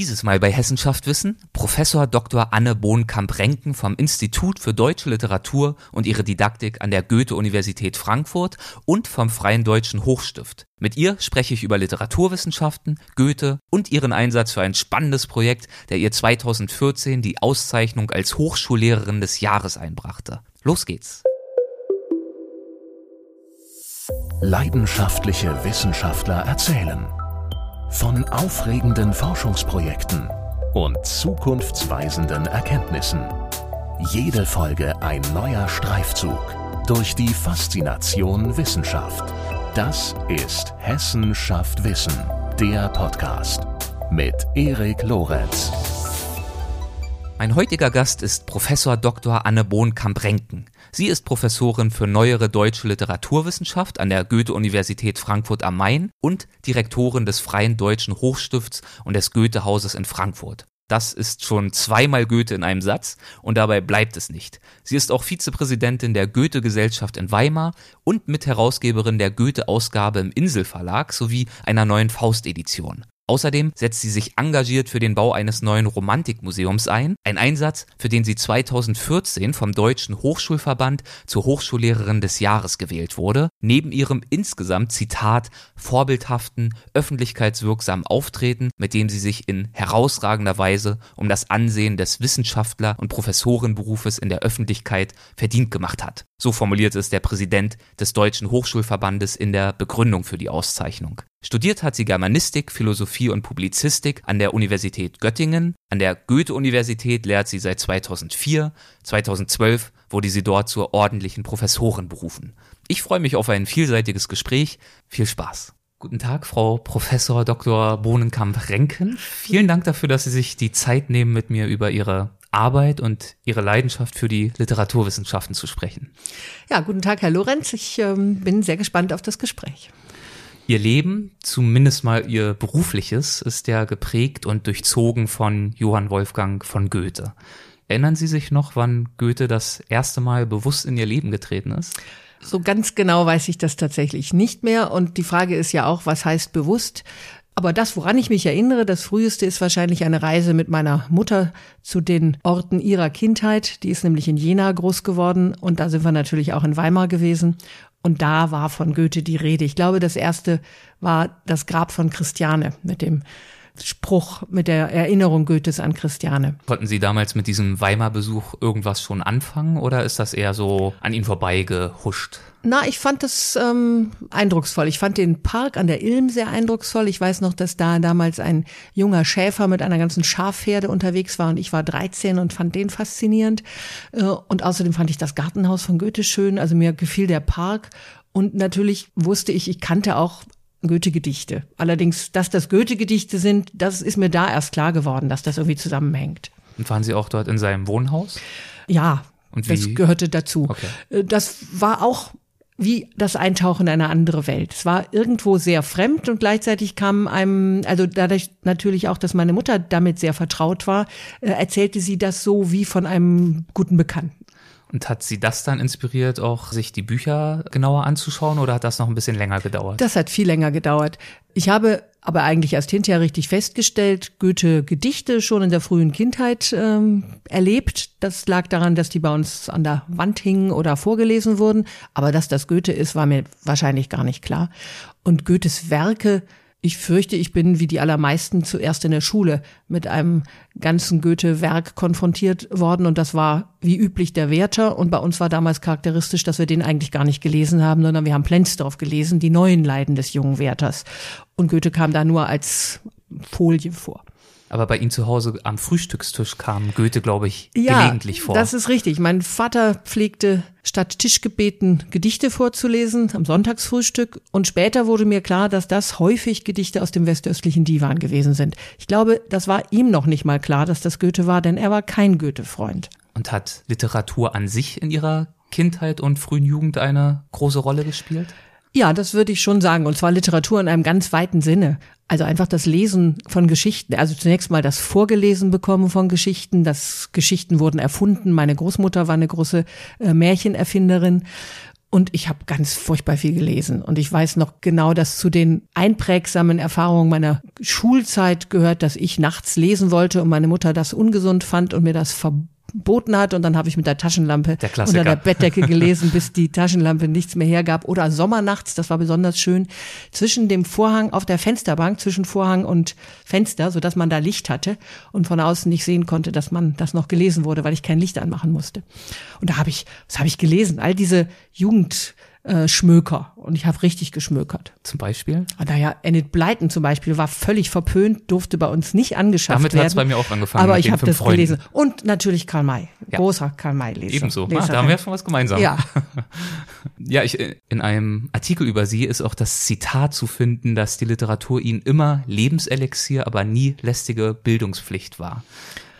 Dieses Mal bei Hessenschaft Wissen Professor Dr. Anne Bohnkamp-Renken vom Institut für Deutsche Literatur und ihre Didaktik an der Goethe-Universität Frankfurt und vom Freien Deutschen Hochstift. Mit ihr spreche ich über Literaturwissenschaften, Goethe und ihren Einsatz für ein spannendes Projekt, der ihr 2014 die Auszeichnung als Hochschullehrerin des Jahres einbrachte. Los geht's. Leidenschaftliche Wissenschaftler erzählen von aufregenden Forschungsprojekten und zukunftsweisenden Erkenntnissen. Jede Folge ein neuer Streifzug durch die Faszination Wissenschaft. Das ist Hessen schafft Wissen, der Podcast mit Erik Lorenz. Mein heutiger Gast ist Professor Dr. Anne Bohnkamp-Renken. Sie ist Professorin für neuere deutsche Literaturwissenschaft an der Goethe-Universität Frankfurt am Main und Direktorin des Freien Deutschen Hochstifts und des Goethe-Hauses in Frankfurt. Das ist schon zweimal Goethe in einem Satz und dabei bleibt es nicht. Sie ist auch Vizepräsidentin der Goethe-Gesellschaft in Weimar und Mitherausgeberin der Goethe-Ausgabe im Inselverlag sowie einer neuen Faust-Edition. Außerdem setzt sie sich engagiert für den Bau eines neuen Romantikmuseums ein, ein Einsatz, für den sie 2014 vom Deutschen Hochschulverband zur Hochschullehrerin des Jahres gewählt wurde, neben ihrem insgesamt Zitat vorbildhaften, öffentlichkeitswirksamen Auftreten, mit dem sie sich in herausragender Weise um das Ansehen des Wissenschaftler- und Professorenberufes in der Öffentlichkeit verdient gemacht hat. So formuliert es der Präsident des Deutschen Hochschulverbandes in der Begründung für die Auszeichnung. Studiert hat sie Germanistik, Philosophie und Publizistik an der Universität Göttingen. An der Goethe-Universität lehrt sie seit 2004. 2012 wurde sie dort zur ordentlichen Professorin berufen. Ich freue mich auf ein vielseitiges Gespräch. Viel Spaß. Guten Tag, Frau Professor Dr. Bohnenkamp-Renken. Vielen Dank dafür, dass Sie sich die Zeit nehmen, mit mir über Ihre Arbeit und Ihre Leidenschaft für die Literaturwissenschaften zu sprechen. Ja, guten Tag, Herr Lorenz. Ich ähm, bin sehr gespannt auf das Gespräch. Ihr Leben, zumindest mal Ihr berufliches, ist ja geprägt und durchzogen von Johann Wolfgang von Goethe. Erinnern Sie sich noch, wann Goethe das erste Mal bewusst in Ihr Leben getreten ist? So ganz genau weiß ich das tatsächlich nicht mehr. Und die Frage ist ja auch, was heißt bewusst? Aber das, woran ich mich erinnere, das früheste ist wahrscheinlich eine Reise mit meiner Mutter zu den Orten ihrer Kindheit. Die ist nämlich in Jena groß geworden und da sind wir natürlich auch in Weimar gewesen. Und da war von Goethe die Rede. Ich glaube, das erste war das Grab von Christiane mit dem Spruch, mit der Erinnerung Goethes an Christiane. Konnten Sie damals mit diesem Weimar-Besuch irgendwas schon anfangen oder ist das eher so an Ihnen vorbeigehuscht? Na, ich fand das ähm, eindrucksvoll. Ich fand den Park an der Ilm sehr eindrucksvoll. Ich weiß noch, dass da damals ein junger Schäfer mit einer ganzen Schafherde unterwegs war und ich war 13 und fand den faszinierend. Äh, und außerdem fand ich das Gartenhaus von Goethe schön. Also mir gefiel der Park und natürlich wusste ich, ich kannte auch Goethe-Gedichte. Allerdings, dass das Goethe-Gedichte sind, das ist mir da erst klar geworden, dass das irgendwie zusammenhängt. Und waren Sie auch dort in seinem Wohnhaus? Ja, das gehörte dazu. Okay. Äh, das war auch wie das Eintauchen in eine andere Welt. Es war irgendwo sehr fremd und gleichzeitig kam einem, also dadurch natürlich auch, dass meine Mutter damit sehr vertraut war, äh, erzählte sie das so wie von einem guten Bekannten. Und hat sie das dann inspiriert, auch sich die Bücher genauer anzuschauen oder hat das noch ein bisschen länger gedauert? Das hat viel länger gedauert. Ich habe aber eigentlich erst hinterher richtig festgestellt, Goethe Gedichte schon in der frühen Kindheit ähm, erlebt. Das lag daran, dass die bei uns an der Wand hingen oder vorgelesen wurden. Aber dass das Goethe ist, war mir wahrscheinlich gar nicht klar. Und Goethes Werke ich fürchte, ich bin wie die allermeisten zuerst in der Schule mit einem ganzen Goethe-Werk konfrontiert worden und das war wie üblich der Werther und bei uns war damals charakteristisch, dass wir den eigentlich gar nicht gelesen haben, sondern wir haben Plenzdorf gelesen, die neuen Leiden des jungen Werthers. Und Goethe kam da nur als Folie vor. Aber bei Ihnen zu Hause am Frühstückstisch kam Goethe, glaube ich, ja, gelegentlich vor. Das ist richtig. Mein Vater pflegte statt Tischgebeten Gedichte vorzulesen am Sonntagsfrühstück. Und später wurde mir klar, dass das häufig Gedichte aus dem westöstlichen Divan gewesen sind. Ich glaube, das war ihm noch nicht mal klar, dass das Goethe war, denn er war kein Goethe-Freund. Und hat Literatur an sich in Ihrer Kindheit und frühen Jugend eine große Rolle gespielt? Ja, das würde ich schon sagen. Und zwar Literatur in einem ganz weiten Sinne. Also einfach das Lesen von Geschichten. Also zunächst mal das Vorgelesen bekommen von Geschichten. Das Geschichten wurden erfunden. Meine Großmutter war eine große äh, Märchenerfinderin. Und ich habe ganz furchtbar viel gelesen. Und ich weiß noch genau, dass zu den einprägsamen Erfahrungen meiner Schulzeit gehört, dass ich nachts lesen wollte und meine Mutter das ungesund fand und mir das verboten hat. Und dann habe ich mit der Taschenlampe Der unter der Bettdecke gelesen, bis die Taschenlampe nichts mehr hergab. Oder sommernachts, das war besonders schön, zwischen dem Vorhang auf der Fensterbank, zwischen Vorhang und Fenster, sodass man da Licht hatte und von außen nicht sehen konnte, dass man das noch gelesen wurde, weil ich kein Licht anmachen musste. Und da habe ich, was habe ich gelesen? All diese Jugend äh, Schmöker und ich habe richtig geschmökert. Zum Beispiel? Naja, Enid Blyton zum Beispiel war völlig verpönt, durfte bei uns nicht angeschafft Damit werden. hat's bei mir auch angefangen, Aber ich habe das Freunden. gelesen. Und natürlich Karl May, Ja. großer Karl May-Leser. Ebenso. Ah, da haben wir schon was gemeinsam. Ja. Ja, ich, in einem Artikel über sie ist auch das Zitat zu finden, dass die Literatur ihnen immer Lebenselixier, aber nie lästige Bildungspflicht war.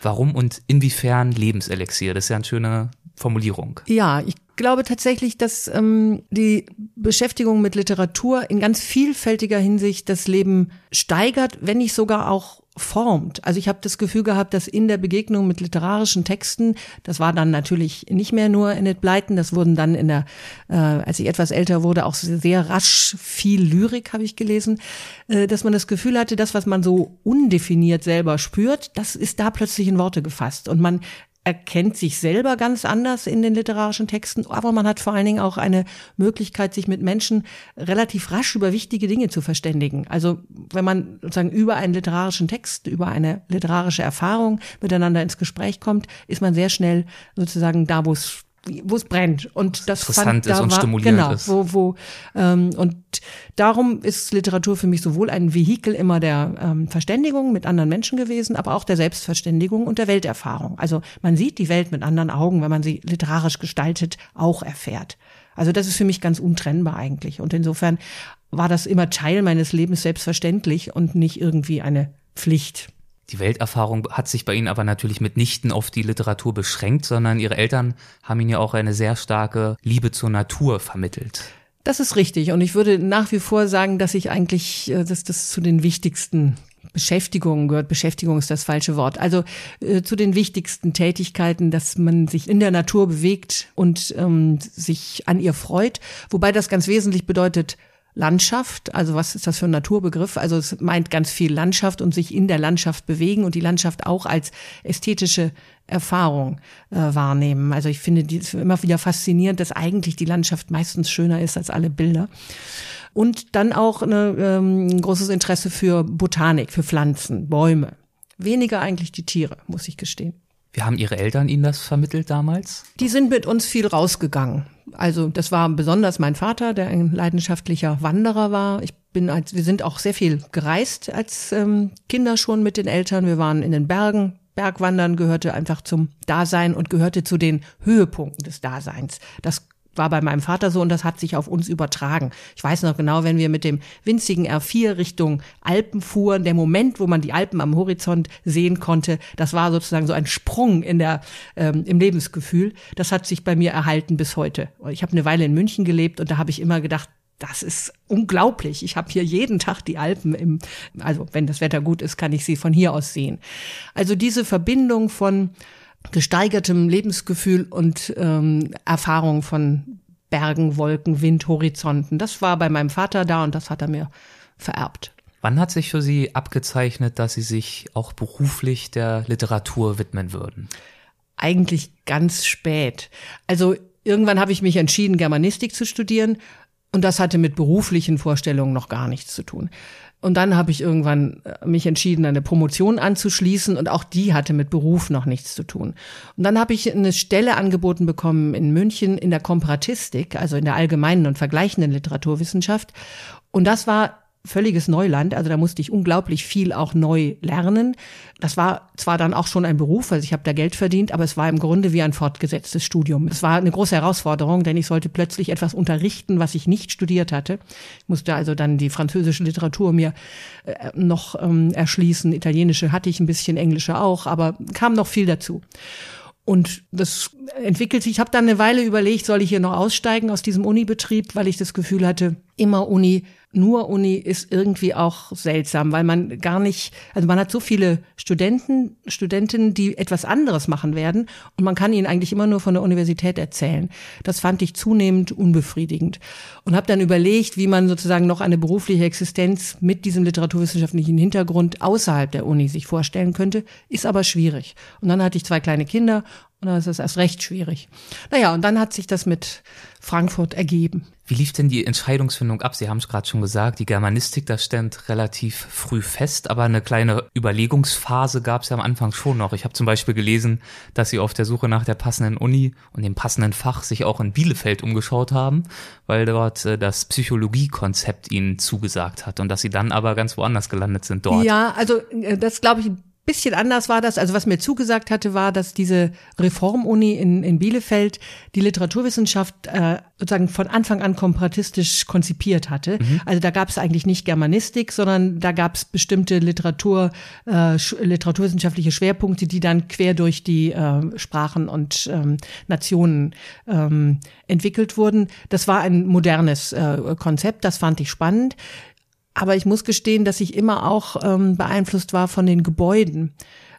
Warum und inwiefern Lebenselixier? Das ist ja eine schöne Formulierung. Ja, ich glaube tatsächlich, dass ähm, die Beschäftigung mit Literatur in ganz vielfältiger Hinsicht das Leben steigert, wenn nicht sogar auch formt. Also ich habe das Gefühl gehabt, dass in der Begegnung mit literarischen Texten, das war dann natürlich nicht mehr nur Enid Blyton, das wurden dann in der, äh, als ich etwas älter wurde, auch sehr rasch viel Lyrik habe ich gelesen, äh, dass man das Gefühl hatte, das, was man so undefiniert selber spürt, das ist da plötzlich in Worte gefasst und man erkennt sich selber ganz anders in den literarischen Texten, aber man hat vor allen Dingen auch eine Möglichkeit, sich mit Menschen relativ rasch über wichtige Dinge zu verständigen. Also wenn man sozusagen über einen literarischen Text, über eine literarische Erfahrung miteinander ins Gespräch kommt, ist man sehr schnell sozusagen da, wo es wo es brennt und das Interessant fand, da ist und war, stimulierend genau, ist. wo, wo ähm, und darum ist Literatur für mich sowohl ein Vehikel immer der ähm, Verständigung mit anderen Menschen gewesen, aber auch der Selbstverständigung und der Welterfahrung. Also man sieht die Welt mit anderen Augen, wenn man sie literarisch gestaltet, auch erfährt. Also das ist für mich ganz untrennbar eigentlich. Und insofern war das immer Teil meines Lebens selbstverständlich und nicht irgendwie eine Pflicht. Die Welterfahrung hat sich bei Ihnen aber natürlich mitnichten auf die Literatur beschränkt, sondern Ihre Eltern haben Ihnen ja auch eine sehr starke Liebe zur Natur vermittelt. Das ist richtig. Und ich würde nach wie vor sagen, dass ich eigentlich, äh, dass das zu den wichtigsten Beschäftigungen gehört. Beschäftigung ist das falsche Wort. Also äh, zu den wichtigsten Tätigkeiten, dass man sich in der Natur bewegt und ähm, sich an ihr freut. Wobei das ganz wesentlich bedeutet, Landschaft, also was ist das für ein Naturbegriff? Also es meint ganz viel Landschaft und sich in der Landschaft bewegen und die Landschaft auch als ästhetische Erfahrung äh, wahrnehmen. Also ich finde die immer wieder faszinierend, dass eigentlich die Landschaft meistens schöner ist als alle Bilder. Und dann auch ähm, ein großes Interesse für Botanik, für Pflanzen, Bäume. Weniger eigentlich die Tiere, muss ich gestehen. Wie haben Ihre Eltern Ihnen das vermittelt damals? Die sind mit uns viel rausgegangen. Also das war besonders mein Vater, der ein leidenschaftlicher Wanderer war. Ich bin als wir sind auch sehr viel gereist als ähm, Kinder schon mit den Eltern. Wir waren in den Bergen. Bergwandern gehörte einfach zum Dasein und gehörte zu den Höhepunkten des Daseins. Das war bei meinem Vater so und das hat sich auf uns übertragen. Ich weiß noch genau, wenn wir mit dem winzigen R4 Richtung Alpen fuhren, der Moment, wo man die Alpen am Horizont sehen konnte, das war sozusagen so ein Sprung in der ähm, im Lebensgefühl. Das hat sich bei mir erhalten bis heute. Ich habe eine Weile in München gelebt und da habe ich immer gedacht, das ist unglaublich. Ich habe hier jeden Tag die Alpen im, also wenn das Wetter gut ist, kann ich sie von hier aus sehen. Also diese Verbindung von gesteigertem Lebensgefühl und ähm, Erfahrung von Bergen, Wolken, Wind, Horizonten. Das war bei meinem Vater da und das hat er mir vererbt. Wann hat sich für Sie abgezeichnet, dass Sie sich auch beruflich der Literatur widmen würden? Eigentlich ganz spät. Also irgendwann habe ich mich entschieden, Germanistik zu studieren und das hatte mit beruflichen Vorstellungen noch gar nichts zu tun. Und dann habe ich irgendwann äh, mich entschieden, eine Promotion anzuschließen und auch die hatte mit Beruf noch nichts zu tun. Und dann habe ich eine Stelle angeboten bekommen in München in der Komparatistik, also in der allgemeinen und vergleichenden Literaturwissenschaft. Und das war völliges Neuland, also da musste ich unglaublich viel auch neu lernen. Das war zwar dann auch schon ein Beruf, also ich habe da Geld verdient, aber es war im Grunde wie ein fortgesetztes Studium. Es war eine große Herausforderung, denn ich sollte plötzlich etwas unterrichten, was ich nicht studiert hatte. Ich musste also dann die französische Literatur mir äh, noch ähm, erschließen, italienische hatte ich ein bisschen, englische auch, aber kam noch viel dazu. Und das entwickelt sich. Ich habe dann eine Weile überlegt, soll ich hier noch aussteigen aus diesem Unibetrieb, weil ich das Gefühl hatte, immer Uni nur Uni ist irgendwie auch seltsam, weil man gar nicht, also man hat so viele Studenten, Studentinnen, die etwas anderes machen werden und man kann ihnen eigentlich immer nur von der Universität erzählen. Das fand ich zunehmend unbefriedigend und habe dann überlegt, wie man sozusagen noch eine berufliche Existenz mit diesem literaturwissenschaftlichen Hintergrund außerhalb der Uni sich vorstellen könnte, ist aber schwierig. Und dann hatte ich zwei kleine Kinder und dann ist es erst recht schwierig. Naja, und dann hat sich das mit Frankfurt ergeben. Wie lief denn die Entscheidungsfindung ab? Sie haben es gerade schon gesagt, die Germanistik, das stand relativ früh fest, aber eine kleine Überlegungsphase gab es ja am Anfang schon noch. Ich habe zum Beispiel gelesen, dass Sie auf der Suche nach der passenden Uni und dem passenden Fach sich auch in Bielefeld umgeschaut haben, weil dort äh, das Psychologiekonzept Ihnen zugesagt hat und dass Sie dann aber ganz woanders gelandet sind dort. Ja, also äh, das glaube ich bisschen anders war das. Also was mir zugesagt hatte, war, dass diese Reformuni in, in Bielefeld die Literaturwissenschaft äh, sozusagen von Anfang an komparatistisch konzipiert hatte. Mhm. Also da gab es eigentlich nicht Germanistik, sondern da gab es bestimmte Literatur, äh, literaturwissenschaftliche Schwerpunkte, die dann quer durch die äh, Sprachen und ähm, Nationen ähm, entwickelt wurden. Das war ein modernes äh, Konzept, das fand ich spannend. Aber ich muss gestehen, dass ich immer auch ähm, beeinflusst war von den Gebäuden.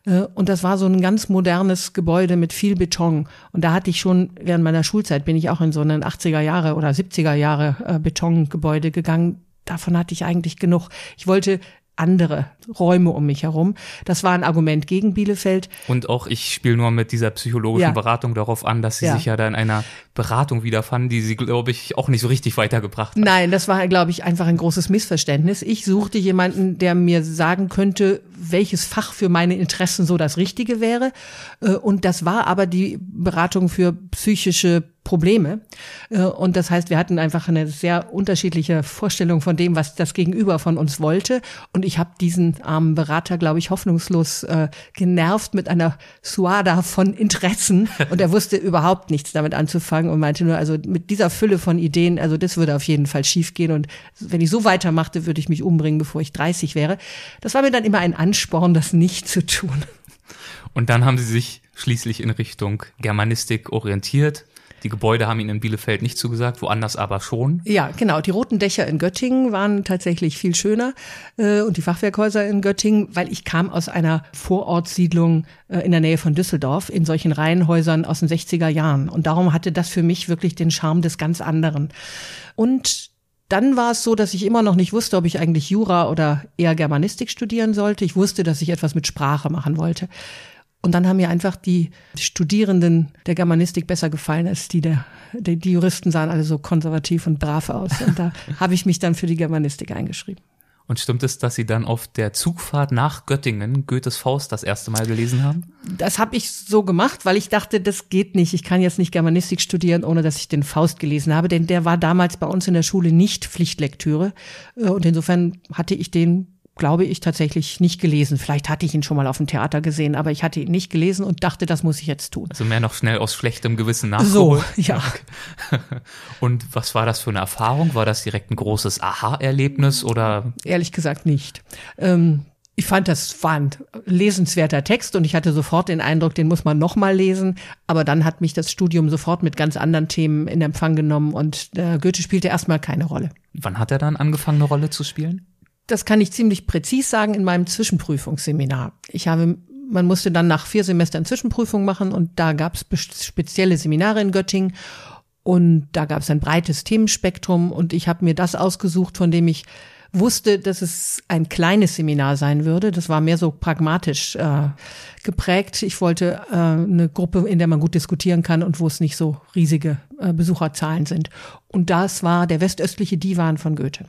Äh, und das war so ein ganz modernes Gebäude mit viel Beton. Und da hatte ich schon, während meiner Schulzeit bin ich auch in so einen 80er Jahre oder 70er Jahre äh, Betongebäude gegangen. Davon hatte ich eigentlich genug. Ich wollte andere Räume um mich herum. Das war ein Argument gegen Bielefeld. Und auch ich spiele nur mit dieser psychologischen ja. Beratung darauf an, dass sie ja. sich ja da in einer Beratung wiederfanden, die sie, glaube ich, auch nicht so richtig weitergebracht hat. Nein, das war, glaube ich, einfach ein großes Missverständnis. Ich suchte jemanden, der mir sagen könnte, welches Fach für meine Interessen so das Richtige wäre. Äh, und das war aber die Beratung für psychische Probleme. Äh, und das heißt, wir hatten einfach eine sehr unterschiedliche Vorstellung von dem, was das Gegenüber von uns wollte. Und ich habe diesen armen Berater, glaube ich, hoffnungslos äh, genervt mit einer Suada von Interessen. Und er wusste überhaupt nichts damit anzufangen und meinte nur, also mit dieser Fülle von Ideen, also das würde auf jeden Fall schiefgehen. Und wenn ich so weitermachte, würde ich mich umbringen, bevor ich 30 wäre. Das war mir dann immer ein Ansporn, das nicht zu tun. Und dann haben Sie sich schließlich in Richtung Germanistik orientiert, die Gebäude haben Ihnen in Bielefeld nicht zugesagt, woanders aber schon. Ja, genau. Die roten Dächer in Göttingen waren tatsächlich viel schöner äh, und die Fachwerkhäuser in Göttingen, weil ich kam aus einer Vorortsiedlung äh, in der Nähe von Düsseldorf in solchen Reihenhäusern aus den 60er Jahren. Und darum hatte das für mich wirklich den Charme des ganz anderen. Und dann war es so, dass ich immer noch nicht wusste, ob ich eigentlich Jura oder eher Germanistik studieren sollte. Ich wusste, dass ich etwas mit Sprache machen wollte. Und dann haben mir einfach die Studierenden der Germanistik besser gefallen als die der, die, die Juristen sahen alle so konservativ und brav aus. Und da habe ich mich dann für die Germanistik eingeschrieben. Und stimmt es, dass Sie dann auf der Zugfahrt nach Göttingen Goethes Faust das erste Mal gelesen haben? Das habe ich so gemacht, weil ich dachte, das geht nicht. Ich kann jetzt nicht Germanistik studieren, ohne dass ich den Faust gelesen habe, denn der war damals bei uns in der Schule nicht Pflichtlektüre. Und insofern hatte ich den glaube ich, tatsächlich nicht gelesen. Vielleicht hatte ich ihn schon mal auf dem Theater gesehen, aber ich hatte ihn nicht gelesen und dachte, das muss ich jetzt tun. Also mehr noch schnell aus schlechtem Gewissen nachholen. So, ja. Und was war das für eine Erfahrung? War das direkt ein großes Aha-Erlebnis oder? Ehrlich gesagt nicht. Ähm, ich fand, das war ein lesenswerter Text und ich hatte sofort den Eindruck, den muss man nochmal lesen. Aber dann hat mich das Studium sofort mit ganz anderen Themen in Empfang genommen und äh, Goethe spielte erstmal keine Rolle. Wann hat er dann angefangen, eine Rolle zu spielen? Das kann ich ziemlich präzis sagen in meinem Zwischenprüfungsseminar. Ich habe man musste dann nach vier Semestern Zwischenprüfung machen und da gab es spezielle Seminare in Göttingen und da gab es ein breites Themenspektrum und ich habe mir das ausgesucht, von dem ich wusste, dass es ein kleines Seminar sein würde. Das war mehr so pragmatisch äh, geprägt. Ich wollte äh, eine Gruppe, in der man gut diskutieren kann und wo es nicht so riesige äh, Besucherzahlen sind. Und das war der westöstliche Divan von Goethe.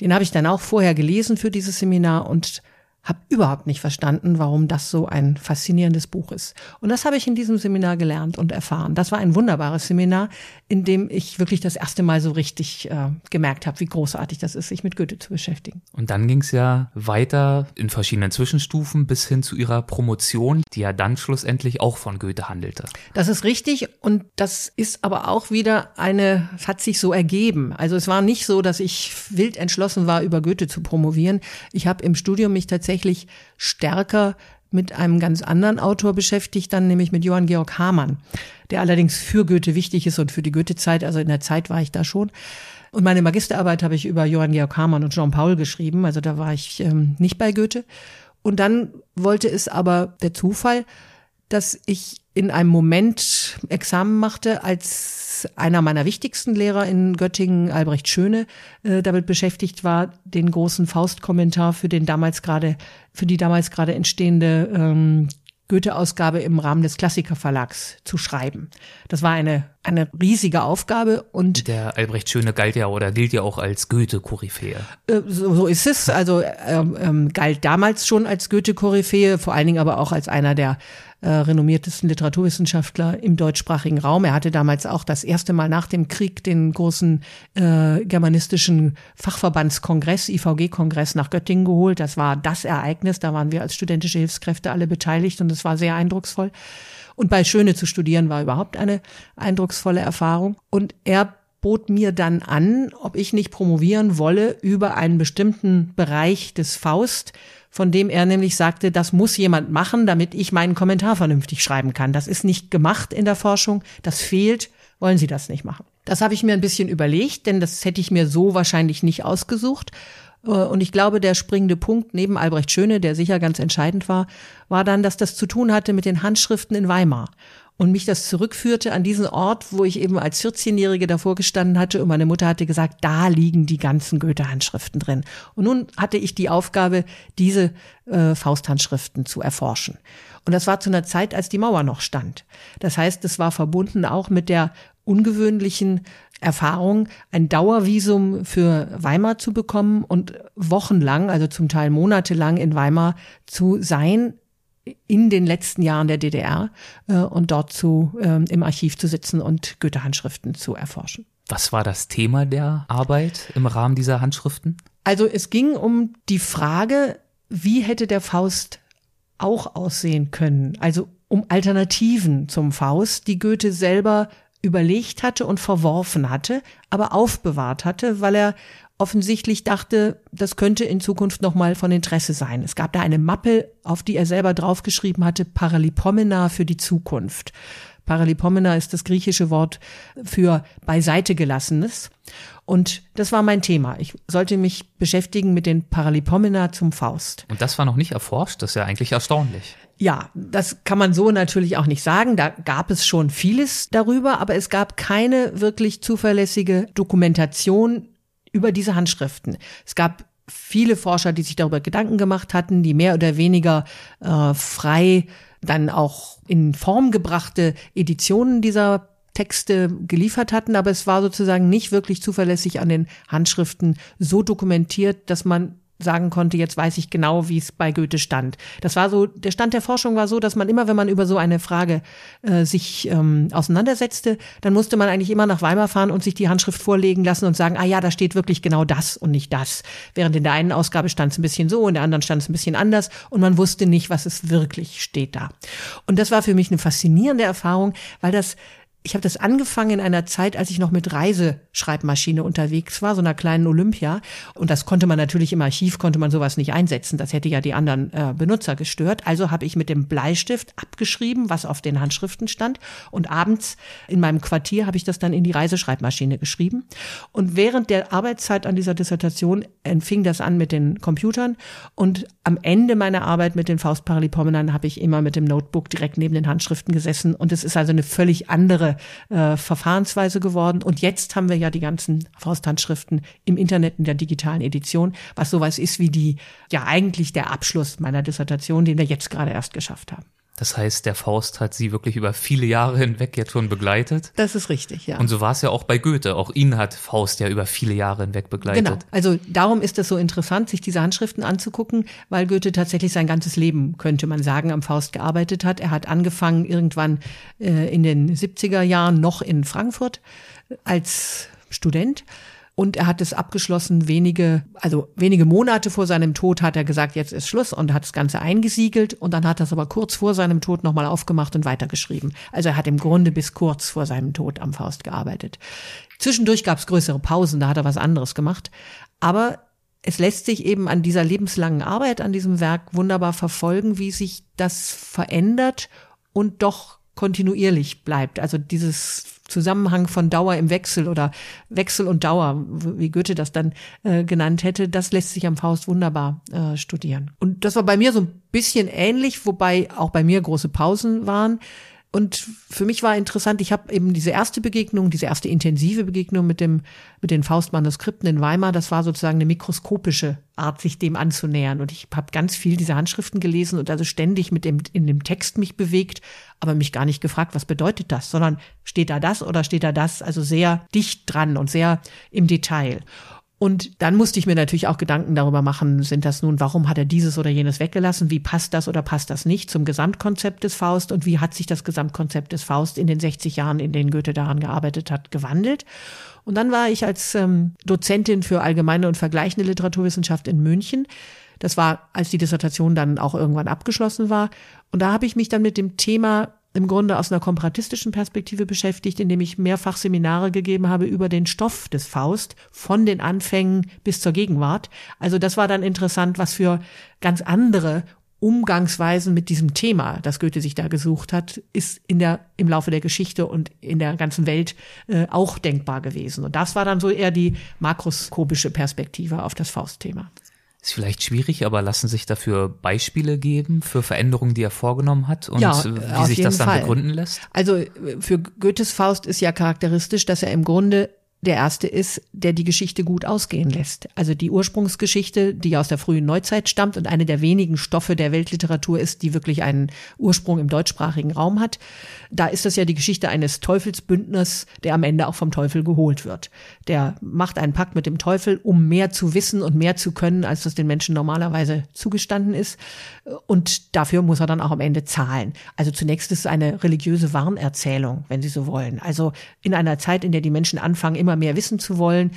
Den habe ich dann auch vorher gelesen für dieses Seminar und habe überhaupt nicht verstanden, warum das so ein faszinierendes Buch ist. Und das habe ich in diesem Seminar gelernt und erfahren. Das war ein wunderbares Seminar, in dem ich wirklich das erste Mal so richtig äh, gemerkt habe, wie großartig das ist, sich mit Goethe zu beschäftigen. Und dann ging es ja weiter in verschiedenen Zwischenstufen bis hin zu ihrer Promotion, die ja dann schlussendlich auch von Goethe handelte. Das ist richtig und das ist aber auch wieder eine, hat sich so ergeben. Also es war nicht so, dass ich wild entschlossen war, über Goethe zu promovieren. Ich habe im Studium mich tatsächlich tatsächlich stärker mit einem ganz anderen Autor beschäftigt, dann nämlich mit Johann Georg Hamann, der allerdings für Goethe wichtig ist und für die Goethe-Zeit, also in der Zeit war ich da schon. Und meine Magisterarbeit habe ich über Johann Georg Hamann und Jean Paul geschrieben, also da war ich ähm, nicht bei Goethe. Und dann wollte es aber der Zufall, dass ich in einem Moment Examen machte, als einer meiner wichtigsten Lehrer in Göttingen, Albrecht Schöne, äh, damit beschäftigt war, den großen Faustkommentar für den damals gerade, für die damals gerade entstehende ähm, Goethe-Ausgabe im Rahmen des Klassikerverlags zu schreiben. Das war eine, eine riesige Aufgabe und der Albrecht Schöne galt ja oder gilt ja auch als Goethe-Koryphäe. Äh, so, so ist es. Also ähm, ähm, galt damals schon als Goethe-Koryphäe, vor allen Dingen aber auch als einer der äh, renommiertesten Literaturwissenschaftler im deutschsprachigen Raum. Er hatte damals auch das erste Mal nach dem Krieg den großen äh, germanistischen Fachverbandskongress, IVG-Kongress nach Göttingen geholt. Das war das Ereignis. Da waren wir als studentische Hilfskräfte alle beteiligt und es war sehr eindrucksvoll. Und bei Schöne zu studieren war überhaupt eine eindrucksvolle Erfahrung. Und er bot mir dann an, ob ich nicht promovieren wolle über einen bestimmten Bereich des Faust, von dem er nämlich sagte, das muss jemand machen, damit ich meinen Kommentar vernünftig schreiben kann. Das ist nicht gemacht in der Forschung, das fehlt, wollen Sie das nicht machen. Das habe ich mir ein bisschen überlegt, denn das hätte ich mir so wahrscheinlich nicht ausgesucht. Äh, und ich glaube, der springende Punkt neben Albrecht Schöne, der sicher ganz entscheidend war, war dann, dass das zu tun hatte mit den Handschriften in Weimar und mich das zurückführte an diesen Ort, wo ich eben als 14-Jährige davor gestanden hatte und meine Mutter hatte gesagt, da liegen die ganzen Goethe-Handschriften drin. Und nun hatte ich die Aufgabe, diese äh, Fausthandschriften zu erforschen. Und das war zu einer Zeit, als die Mauer noch stand. Das heißt, es war verbunden auch mit der ungewöhnlichen Erfahrung, ein Dauervisum für Weimar zu bekommen und wochenlang, also zum Teil monatelang in Weimar zu sein, in den letzten Jahren der DDR äh, und dort zu, ähm, im Archiv zu sitzen und Goethe-Handschriften zu erforschen. Was war das Thema der Arbeit im Rahmen dieser Handschriften? Also es ging um die Frage, wie hätte der Faust auch aussehen können? Also um Alternativen zum Faust, die Goethe selber überlegt hatte und verworfen hatte, aber aufbewahrt hatte, weil er offensichtlich dachte, das könnte in Zukunft nochmal von Interesse sein. Es gab da eine Mappe, auf die er selber draufgeschrieben hatte, Paralipomena für die Zukunft. Paralipomena ist das griechische Wort für beiseite gelassenes. Und das war mein Thema. Ich sollte mich beschäftigen mit den Paralipomena zum Faust. Und das war noch nicht erforscht? Das ist ja eigentlich erstaunlich. Ja, das kann man so natürlich auch nicht sagen. Da gab es schon vieles darüber, aber es gab keine wirklich zuverlässige Dokumentation über diese Handschriften. Es gab viele Forscher, die sich darüber Gedanken gemacht hatten, die mehr oder weniger äh, frei dann auch in Form gebrachte Editionen dieser Texte geliefert hatten, aber es war sozusagen nicht wirklich zuverlässig an den Handschriften so dokumentiert, dass man sagen konnte, jetzt weiß ich genau, wie es bei Goethe stand. Das war so, der Stand der Forschung war so, dass man immer, wenn man über so eine Frage äh, sich ähm, auseinandersetzte, dann musste man eigentlich immer nach Weimar fahren und sich die Handschrift vorlegen lassen und sagen, ah ja, da steht wirklich genau das und nicht das. Während in der einen Ausgabe stand es ein bisschen so, in der anderen stand es ein bisschen anders und man wusste nicht, was es wirklich steht da. Und das war für mich eine faszinierende Erfahrung, weil das ich habe das angefangen in einer Zeit, als ich noch mit Reiseschreibmaschine unterwegs war, so einer kleinen Olympia. Und das konnte man natürlich im Archiv, konnte man sowas nicht einsetzen. Das hätte ja die anderen äh, Benutzer gestört. Also habe ich mit dem Bleistift abgeschrieben, was auf den Handschriften stand. Und abends in meinem Quartier habe ich das dann in die Reiseschreibmaschine geschrieben. Und während der Arbeitszeit an dieser Dissertation fing das an mit den Computern. Und am Ende meiner Arbeit mit den Faustparalipomenern habe ich immer mit dem Notebook direkt neben den Handschriften gesessen. Und es ist also eine völlig andere äh, Verfahrensweise geworden. Und jetzt haben wir ja die ganzen Fausthandschriften im Internet in der digitalen Edition, was sowas ist wie die, ja eigentlich der Abschluss meiner Dissertation, den wir jetzt gerade erst geschafft haben. Das heißt, der Faust hat sie wirklich über viele Jahre hinweg jetzt schon begleitet. Das ist richtig, ja. Und so war es ja auch bei Goethe. Auch ihn hat Faust ja über viele Jahre hinweg begleitet. Genau. Also darum ist es so interessant, sich diese Handschriften anzugucken, weil Goethe tatsächlich sein ganzes Leben, könnte man sagen, am Faust gearbeitet hat. Er hat angefangen irgendwann äh, in den 70er Jahren noch in Frankfurt als Student und er hat es abgeschlossen wenige, also wenige Monate vor seinem Tod hat er gesagt, jetzt ist Schluss und hat das Ganze eingesiegelt und dann hat er es aber kurz vor seinem Tod nochmal aufgemacht und weitergeschrieben. Also er hat im Grunde bis kurz vor seinem Tod am Faust gearbeitet. Zwischendurch gab es größere Pausen, da hat er was anderes gemacht. Aber es lässt sich eben an dieser lebenslangen Arbeit an diesem Werk wunderbar verfolgen, wie sich das verändert und doch kontinuierlich bleibt. Also dieses Zusammenhang von Dauer im Wechsel oder Wechsel und Dauer, wie Goethe das dann äh, genannt hätte, das lässt sich am Faust wunderbar äh, studieren. Und das war bei mir so ein bisschen ähnlich, wobei auch bei mir große Pausen waren. Und für mich war interessant, ich habe eben diese erste Begegnung, diese erste intensive Begegnung mit dem mit den Faustmanuskripten in Weimar, das war sozusagen eine mikroskopische Art, sich dem anzunähern. Und ich habe ganz viel diese Handschriften gelesen und also ständig mit dem in dem Text mich bewegt, aber mich gar nicht gefragt, was bedeutet das, sondern steht da das oder steht da das? Also sehr dicht dran und sehr im Detail. Und dann musste ich mir natürlich auch Gedanken darüber machen, sind das nun, warum hat er dieses oder jenes weggelassen? Wie passt das oder passt das nicht zum Gesamtkonzept des Faust? Und wie hat sich das Gesamtkonzept des Faust in den 60 Jahren, in denen Goethe daran gearbeitet hat, gewandelt? Und dann war ich als ähm, Dozentin für allgemeine und vergleichende Literaturwissenschaft in München. Das war, als die Dissertation dann auch irgendwann abgeschlossen war. Und da habe ich mich dann mit dem Thema im Grunde aus einer komparatistischen Perspektive beschäftigt, indem ich mehrfach Seminare gegeben habe über den Stoff des Faust von den Anfängen bis zur Gegenwart. Also das war dann interessant, was für ganz andere Umgangsweisen mit diesem Thema, das Goethe sich da gesucht hat, ist in der, im Laufe der Geschichte und in der ganzen Welt äh, auch denkbar gewesen. Und das war dann so eher die makroskopische Perspektive auf das Faustthema. Ist vielleicht schwierig, aber lassen sich dafür Beispiele geben für Veränderungen, die er vorgenommen hat und ja, wie sich das dann Fall. begründen lässt? Also für Goethes Faust ist ja charakteristisch, dass er im Grunde der erste ist, der die Geschichte gut ausgehen lässt. Also die Ursprungsgeschichte, die aus der frühen Neuzeit stammt und eine der wenigen Stoffe der Weltliteratur ist, die wirklich einen Ursprung im deutschsprachigen Raum hat. Da ist das ja die Geschichte eines Teufelsbündners, der am Ende auch vom Teufel geholt wird. Der macht einen Pakt mit dem Teufel, um mehr zu wissen und mehr zu können, als das den Menschen normalerweise zugestanden ist. Und dafür muss er dann auch am Ende zahlen. Also zunächst ist es eine religiöse Warnerzählung, wenn Sie so wollen. Also in einer Zeit, in der die Menschen anfangen, immer mehr wissen zu wollen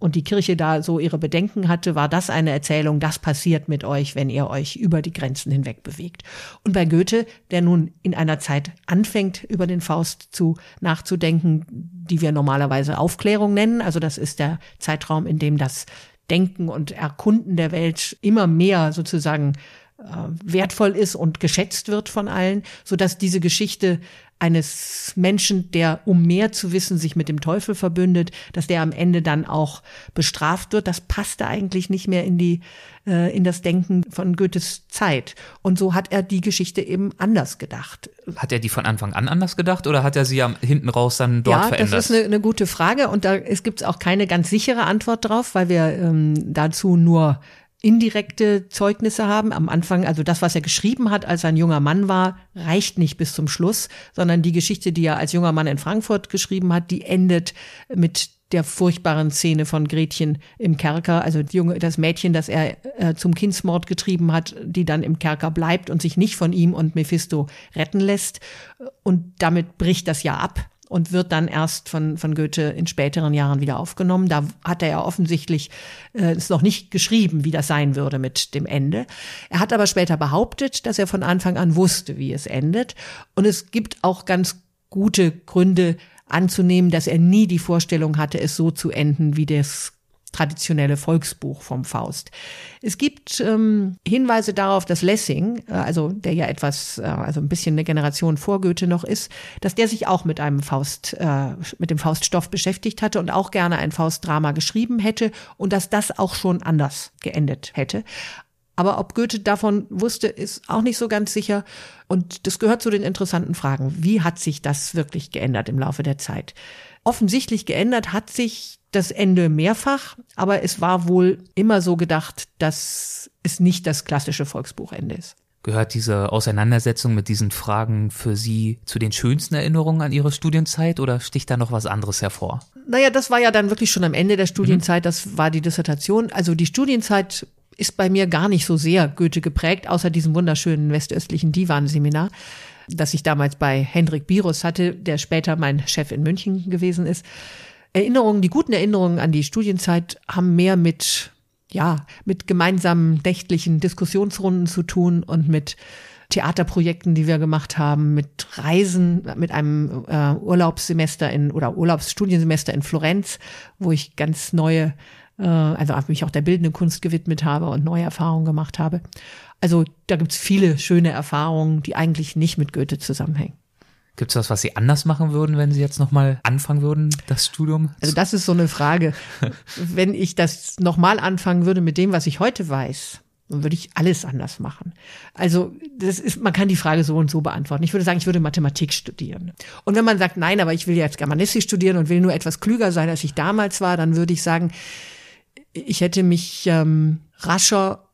und die Kirche da so ihre Bedenken hatte, war das eine Erzählung, das passiert mit euch, wenn ihr euch über die Grenzen hinweg bewegt. Und bei Goethe, der nun in einer Zeit anfängt, über den Faust zu nachzudenken, die wir normalerweise Aufklärung nennen, also das ist der Zeitraum, in dem das Denken und Erkunden der Welt immer mehr sozusagen wertvoll ist und geschätzt wird von allen, so dass diese Geschichte eines Menschen, der um mehr zu wissen sich mit dem Teufel verbündet, dass der am Ende dann auch bestraft wird, das passte eigentlich nicht mehr in die äh, in das Denken von Goethes Zeit. Und so hat er die Geschichte eben anders gedacht. Hat er die von Anfang an anders gedacht oder hat er sie am hinten raus dann dort ja, verändert? Ja, das ist eine, eine, gute Frage und da es gibt auch keine ganz sichere Antwort drauf, weil wir ähm, dazu nur indirekte Zeugnisse haben. Am Anfang, also das, was er geschrieben hat, als er ein junger Mann war, reicht nicht bis zum Schluss, sondern die Geschichte, die er als junger Mann in Frankfurt geschrieben hat, die endet mit der furchtbaren Szene von Gretchen im Kerker, also das Mädchen, das er äh, zum Kindsmord getrieben hat, die dann im Kerker bleibt und sich nicht von ihm und Mephisto retten lässt. Und damit bricht das ja ab und wird dann erst von, von Goethe in späteren Jahren wieder aufgenommen. Da hat er ja offensichtlich äh, es noch nicht geschrieben, wie das sein würde mit dem Ende. Er hat aber später behauptet, dass er von Anfang an wusste, wie es endet. Und es gibt auch ganz gute Gründe anzunehmen, dass er nie die Vorstellung hatte, es so zu enden, wie das traditionelle Volksbuch vom Faust. Es gibt ähm, Hinweise darauf, dass Lessing, äh, also der ja etwas, äh, also ein bisschen eine Generation vor Goethe noch ist, dass der sich auch mit einem Faust, äh, mit dem Fauststoff beschäftigt hatte und auch gerne ein Faustdrama geschrieben hätte und dass das auch schon anders geendet hätte. Aber ob Goethe davon wusste, ist auch nicht so ganz sicher. Und das gehört zu den interessanten Fragen. Wie hat sich das wirklich geändert im Laufe der Zeit? Offensichtlich geändert hat sich das Ende mehrfach, aber es war wohl immer so gedacht, dass es nicht das klassische Volksbuchende ist. Gehört diese Auseinandersetzung mit diesen Fragen für Sie zu den schönsten Erinnerungen an Ihre Studienzeit oder sticht da noch was anderes hervor? Naja, das war ja dann wirklich schon am Ende der Studienzeit, das war die Dissertation. Also die Studienzeit ist bei mir gar nicht so sehr Goethe geprägt, außer diesem wunderschönen westöstlichen Divan-Seminar, das ich damals bei Hendrik Birus hatte, der später mein Chef in München gewesen ist. Erinnerungen, die guten Erinnerungen an die Studienzeit haben mehr mit, ja, mit gemeinsamen nächtlichen Diskussionsrunden zu tun und mit Theaterprojekten, die wir gemacht haben, mit Reisen, mit einem äh, Urlaubssemester in oder Urlaubsstudiensemester in Florenz, wo ich ganz neue, äh, also mich auch der bildenden Kunst gewidmet habe und neue Erfahrungen gemacht habe. Also da gibt's viele schöne Erfahrungen, die eigentlich nicht mit Goethe zusammenhängen. Gibt es was, was Sie anders machen würden, wenn Sie jetzt nochmal anfangen würden, das Studium? Also das ist so eine Frage. wenn ich das nochmal anfangen würde mit dem, was ich heute weiß, dann würde ich alles anders machen. Also das ist, man kann die Frage so und so beantworten. Ich würde sagen, ich würde Mathematik studieren. Und wenn man sagt, nein, aber ich will jetzt Germanistik studieren und will nur etwas klüger sein, als ich damals war, dann würde ich sagen, ich hätte mich ähm, rascher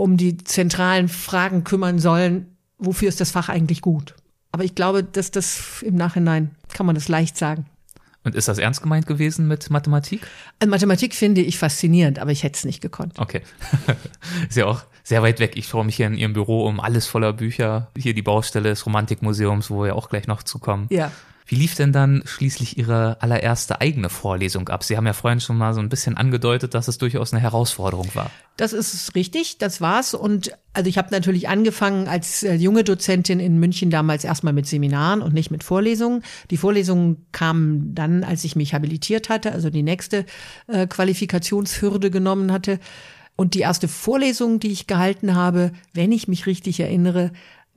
um die zentralen Fragen kümmern sollen, wofür ist das Fach eigentlich gut? Aber ich glaube, dass das im Nachhinein kann man das leicht sagen. Und ist das ernst gemeint gewesen mit Mathematik? Also Mathematik finde ich faszinierend, aber ich hätte es nicht gekonnt. Okay. ist ja auch sehr weit weg. Ich schaue mich hier in Ihrem Büro um, alles voller Bücher. Hier die Baustelle des Romantikmuseums, wo wir auch gleich noch zukommen. Ja. Wie lief denn dann schließlich Ihre allererste eigene Vorlesung ab? Sie haben ja vorhin schon mal so ein bisschen angedeutet, dass es durchaus eine Herausforderung war. Das ist richtig, das war's. Und also ich habe natürlich angefangen als äh, junge Dozentin in München damals erstmal mit Seminaren und nicht mit Vorlesungen. Die Vorlesungen kamen dann, als ich mich habilitiert hatte, also die nächste äh, Qualifikationshürde genommen hatte. Und die erste Vorlesung, die ich gehalten habe, wenn ich mich richtig erinnere,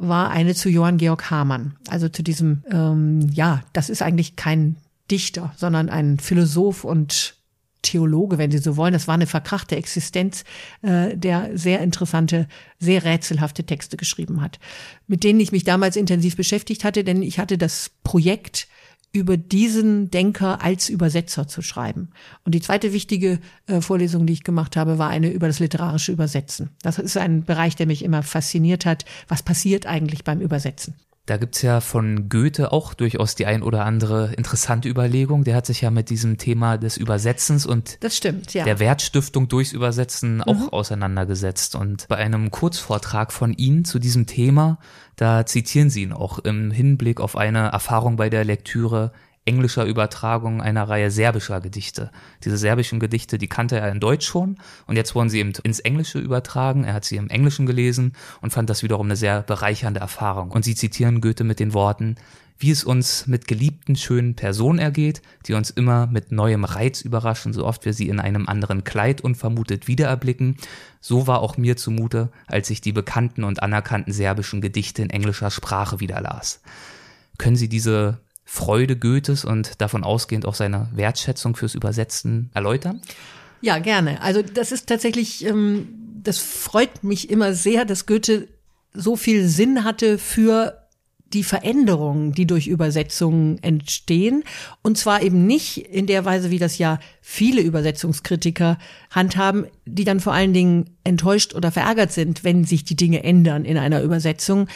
war eine zu Johann Georg Hamann. Also zu diesem, ähm, ja, das ist eigentlich kein Dichter, sondern ein Philosoph und Theologe, wenn Sie so wollen. Das war eine verkrachte Existenz, äh, der sehr interessante, sehr rätselhafte Texte geschrieben hat, mit denen ich mich damals intensiv beschäftigt hatte, denn ich hatte das Projekt über diesen Denker als Übersetzer zu schreiben. Und die zweite wichtige äh, Vorlesung, die ich gemacht habe, war eine über das literarische Übersetzen. Das ist ein Bereich, der mich immer fasziniert hat. Was passiert eigentlich beim Übersetzen? Da gibt's ja von Goethe auch durchaus die ein oder andere interessante Überlegung. Der hat sich ja mit diesem Thema des Übersetzens und das stimmt, ja. der Wertstiftung durchs Übersetzen auch mhm. auseinandergesetzt. Und bei einem Kurzvortrag von Ihnen zu diesem Thema, da zitieren Sie ihn auch im Hinblick auf eine Erfahrung bei der Lektüre englischer Übertragung einer Reihe serbischer Gedichte. Diese serbischen Gedichte, die kannte er in Deutsch schon und jetzt wurden sie eben ins Englische übertragen. Er hat sie im Englischen gelesen und fand das wiederum eine sehr bereichernde Erfahrung. Und sie zitieren Goethe mit den Worten, wie es uns mit geliebten, schönen Personen ergeht, die uns immer mit neuem Reiz überraschen, so oft wir sie in einem anderen Kleid unvermutet wiedererblicken, so war auch mir zumute, als ich die bekannten und anerkannten serbischen Gedichte in englischer Sprache wiederlas. Können Sie diese Freude Goethes und davon ausgehend auch seine Wertschätzung fürs Übersetzen erläutern? Ja, gerne. Also das ist tatsächlich, ähm, das freut mich immer sehr, dass Goethe so viel Sinn hatte für die Veränderungen, die durch Übersetzungen entstehen. Und zwar eben nicht in der Weise, wie das ja viele Übersetzungskritiker handhaben, die dann vor allen Dingen enttäuscht oder verärgert sind, wenn sich die Dinge ändern in einer Übersetzung.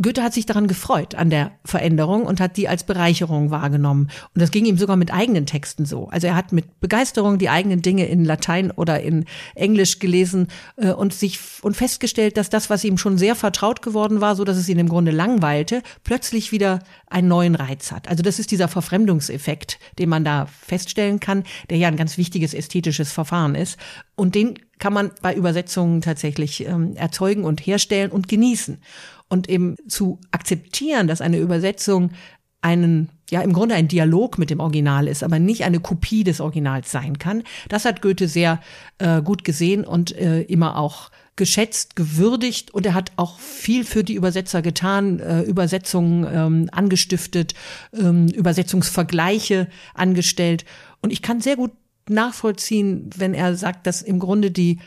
Goethe hat sich daran gefreut, an der Veränderung und hat die als Bereicherung wahrgenommen. Und das ging ihm sogar mit eigenen Texten so. Also er hat mit Begeisterung die eigenen Dinge in Latein oder in Englisch gelesen äh, und sich und festgestellt, dass das, was ihm schon sehr vertraut geworden war, so dass es ihn im Grunde langweilte, plötzlich wieder einen neuen Reiz hat. Also das ist dieser Verfremdungseffekt, den man da feststellen kann, der ja ein ganz wichtiges ästhetisches Verfahren ist. Und den kann man bei Übersetzungen tatsächlich ähm, erzeugen und herstellen und genießen und eben zu akzeptieren, dass eine Übersetzung einen, ja, im Grunde ein Dialog mit dem Original ist, aber nicht eine Kopie des Originals sein kann. Das hat Goethe sehr äh, gut gesehen und äh, immer auch geschätzt, gewürdigt und er hat auch viel für die Übersetzer getan, äh, Übersetzungen ähm, angestiftet, ähm, Übersetzungsvergleiche angestellt. Und ich kann sehr gut nachvollziehen, wenn er sagt, dass im Grunde die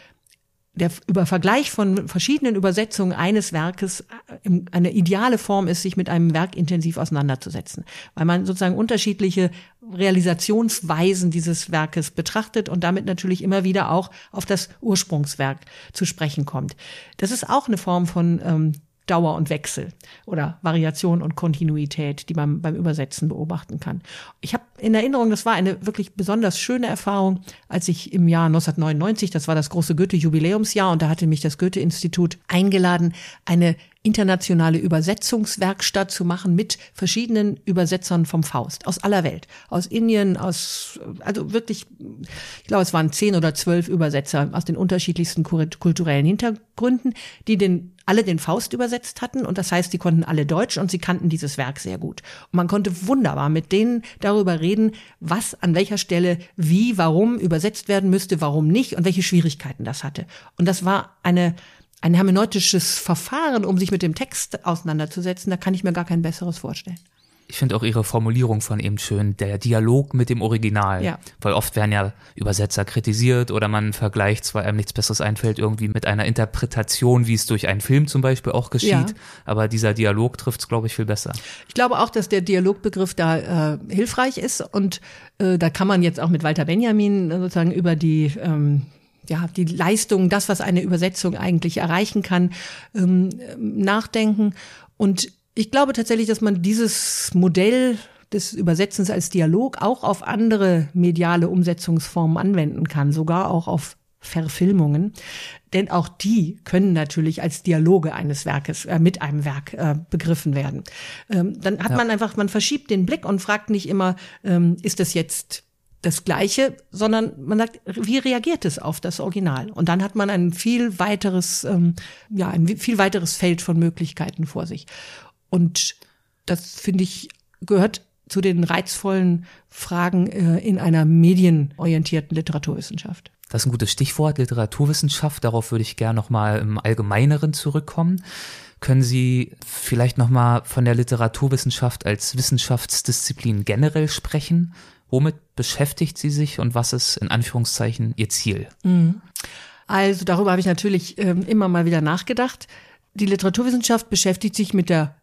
der über Vergleich von verschiedenen Übersetzungen eines Werkes äh, eine ideale Form ist, sich mit einem Werk intensiv auseinanderzusetzen, weil man sozusagen unterschiedliche Realisationsweisen dieses Werkes betrachtet und damit natürlich immer wieder auch auf das Ursprungswerk zu sprechen kommt. Das ist auch eine Form von ähm, Dauer und Wechsel oder Variation und Kontinuität, die man beim Übersetzen beobachten kann. Ich habe in Erinnerung, das war eine wirklich besonders schöne Erfahrung, als ich im Jahr 1999, das war das große Goethe-Jubiläumsjahr, und da hatte mich das Goethe-Institut eingeladen, eine internationale Übersetzungswerkstatt zu machen mit verschiedenen Übersetzern vom Faust aus aller Welt, aus Indien, aus also wirklich, ich glaube, es waren zehn oder zwölf Übersetzer aus den unterschiedlichsten kulturellen Hintergründen, die den alle den Faust übersetzt hatten und das heißt, die konnten alle Deutsch und sie kannten dieses Werk sehr gut. Und man konnte wunderbar mit denen darüber reden, was an welcher Stelle wie, warum übersetzt werden müsste, warum nicht und welche Schwierigkeiten das hatte. Und das war eine ein hermeneutisches Verfahren, um sich mit dem Text auseinanderzusetzen, da kann ich mir gar kein besseres vorstellen. Ich finde auch ihre Formulierung von eben schön, der Dialog mit dem Original. Ja. Weil oft werden ja Übersetzer kritisiert oder man vergleicht, weil einem nichts Besseres einfällt, irgendwie mit einer Interpretation, wie es durch einen Film zum Beispiel auch geschieht. Ja. Aber dieser Dialog trifft es, glaube ich, viel besser. Ich glaube auch, dass der Dialogbegriff da äh, hilfreich ist und äh, da kann man jetzt auch mit Walter Benjamin äh, sozusagen über die ähm, ja, die Leistung, das, was eine Übersetzung eigentlich erreichen kann, ähm, nachdenken. Und ich glaube tatsächlich, dass man dieses Modell des Übersetzens als Dialog auch auf andere mediale Umsetzungsformen anwenden kann, sogar auch auf Verfilmungen. Denn auch die können natürlich als Dialoge eines Werkes äh, mit einem Werk äh, begriffen werden. Ähm, dann hat Ja. man einfach, man verschiebt den Blick und fragt nicht immer, ähm, ist das jetzt das Gleiche, sondern man sagt, wie reagiert es auf das Original? Und dann hat man ein viel weiteres, ähm, ja, ein viel weiteres Feld von Möglichkeiten vor sich. Und das finde ich gehört zu den reizvollen Fragen äh, in einer medienorientierten Literaturwissenschaft. Das ist ein gutes Stichwort, Literaturwissenschaft. Darauf würde ich gerne nochmal im Allgemeineren zurückkommen. Können Sie vielleicht nochmal von der Literaturwissenschaft als Wissenschaftsdisziplin generell sprechen? Womit beschäftigt sie sich und was ist in Anführungszeichen ihr Ziel? Also darüber habe ich natürlich ähm, immer mal wieder nachgedacht. Die Literaturwissenschaft beschäftigt sich mit der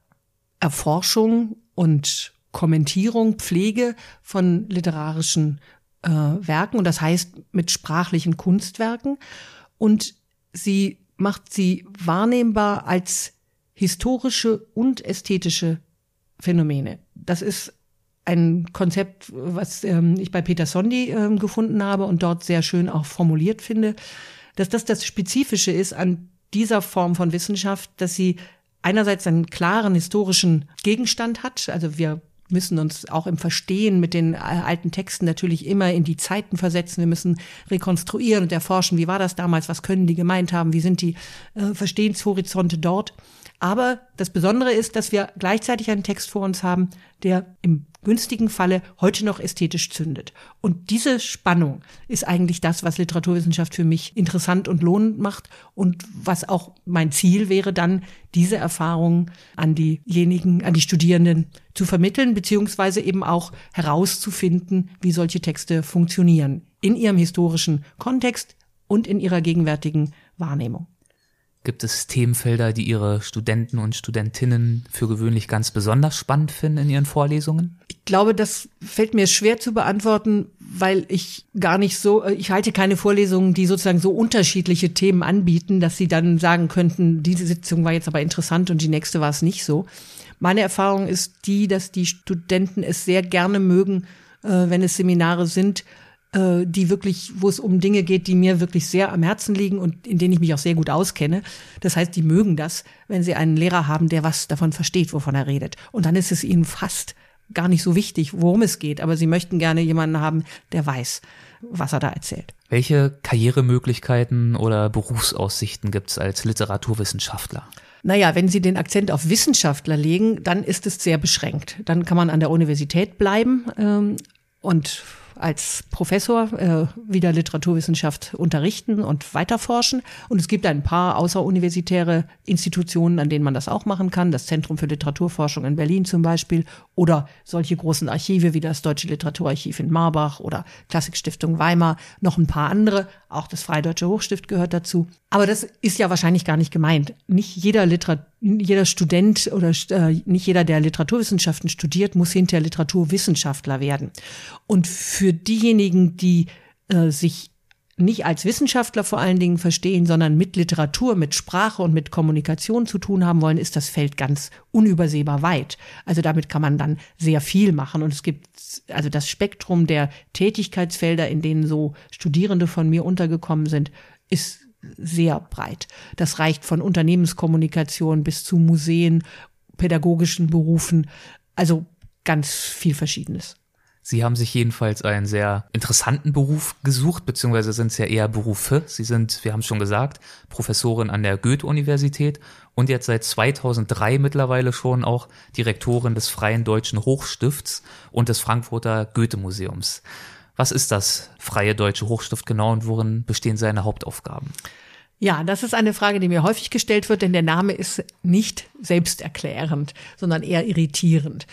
Erforschung und Kommentierung, Pflege von literarischen äh, Werken und das heißt mit sprachlichen Kunstwerken und sie macht sie wahrnehmbar als historische und ästhetische Phänomene. Das ist ein Konzept, was ähm, ich bei Peter Sondi ähm, gefunden habe und dort sehr schön auch formuliert finde, dass das das Spezifische ist an dieser Form von Wissenschaft, dass sie einerseits einen klaren historischen Gegenstand hat. Also wir müssen uns auch im Verstehen mit den äh, alten Texten natürlich immer in die Zeiten versetzen. Wir müssen rekonstruieren und erforschen, wie war das damals, was können die gemeint haben, wie sind die äh, Verstehenshorizonte dort. Aber das Besondere ist, dass wir gleichzeitig einen Text vor uns haben, der im günstigen Falle heute noch ästhetisch zündet. Und diese Spannung ist eigentlich das, was Literaturwissenschaft für mich interessant und lohnend macht und was auch mein Ziel wäre, dann diese Erfahrungen an diejenigen, an die Studierenden zu vermitteln, beziehungsweise eben auch herauszufinden, wie solche Texte funktionieren in ihrem historischen Kontext und in ihrer gegenwärtigen Wahrnehmung. Gibt es Themenfelder, die Ihre Studenten und Studentinnen für gewöhnlich ganz besonders spannend finden in Ihren Vorlesungen? Ich glaube, das fällt mir schwer zu beantworten, weil ich gar nicht so, äh, ich halte keine Vorlesungen, die sozusagen so unterschiedliche Themen anbieten, dass sie dann sagen könnten, diese Sitzung war jetzt aber interessant und die nächste war es nicht so. Meine Erfahrung ist die, dass die Studenten es sehr gerne mögen, äh, wenn es Seminare sind, äh, die wirklich, wo es um Dinge geht, die mir wirklich sehr am Herzen liegen und in denen ich mich auch sehr gut auskenne. Das heißt, die mögen das, wenn sie einen Lehrer haben, der was davon versteht, wovon er redet. Und dann ist es ihnen fast gar nicht so wichtig, worum es geht, aber sie möchten gerne jemanden haben, der weiß, was er da erzählt. Welche Karrieremöglichkeiten oder Berufsaussichten gibt es als Literaturwissenschaftler? Naja, wenn Sie den Akzent auf Wissenschaftler legen, dann ist es sehr beschränkt. Dann kann man an der Universität bleiben ähm, und als Professor äh, wieder Literaturwissenschaft unterrichten und weiterforschen. Und es gibt ein paar außeruniversitäre Institutionen, an denen man das auch machen kann. Das Zentrum für Literaturforschung in Berlin zum Beispiel oder solche großen Archive wie das Deutsche Literaturarchiv in Marbach oder Klassikstiftung Weimar, noch ein paar andere. Auch das Freie Deutsche Hochstift gehört dazu. Aber das ist ja wahrscheinlich gar nicht gemeint. Nicht jeder Literat jeder Student oder äh, nicht jeder, der Literaturwissenschaften studiert, muss hinterher Literaturwissenschaftler werden. Und für diejenigen, die äh, sich nicht als Wissenschaftler vor allen Dingen verstehen, sondern mit Literatur, mit Sprache und mit Kommunikation zu tun haben wollen, ist das Feld ganz unübersehbar weit. Also damit kann man dann sehr viel machen. Und es gibt also das Spektrum der Tätigkeitsfelder, in denen so Studierende von mir untergekommen sind, ist sehr breit. Das reicht von Unternehmenskommunikation bis zu Museen, pädagogischen Berufen, also ganz viel Verschiedenes. Sie haben sich jedenfalls einen sehr interessanten Beruf gesucht, beziehungsweise sind es ja eher Berufe. Sie sind, wir haben es schon gesagt, Professorin an der Goethe-Universität und jetzt seit 2003 mittlerweile schon auch Direktorin des Freien Deutschen Hochstifts und des Frankfurter Goethe-Museums. Was ist das Freie Deutsche Hochstift genau und worin bestehen seine Hauptaufgaben? Ja, das ist eine Frage, die mir häufig gestellt wird, denn der Name ist nicht selbsterklärend, sondern eher irritierend.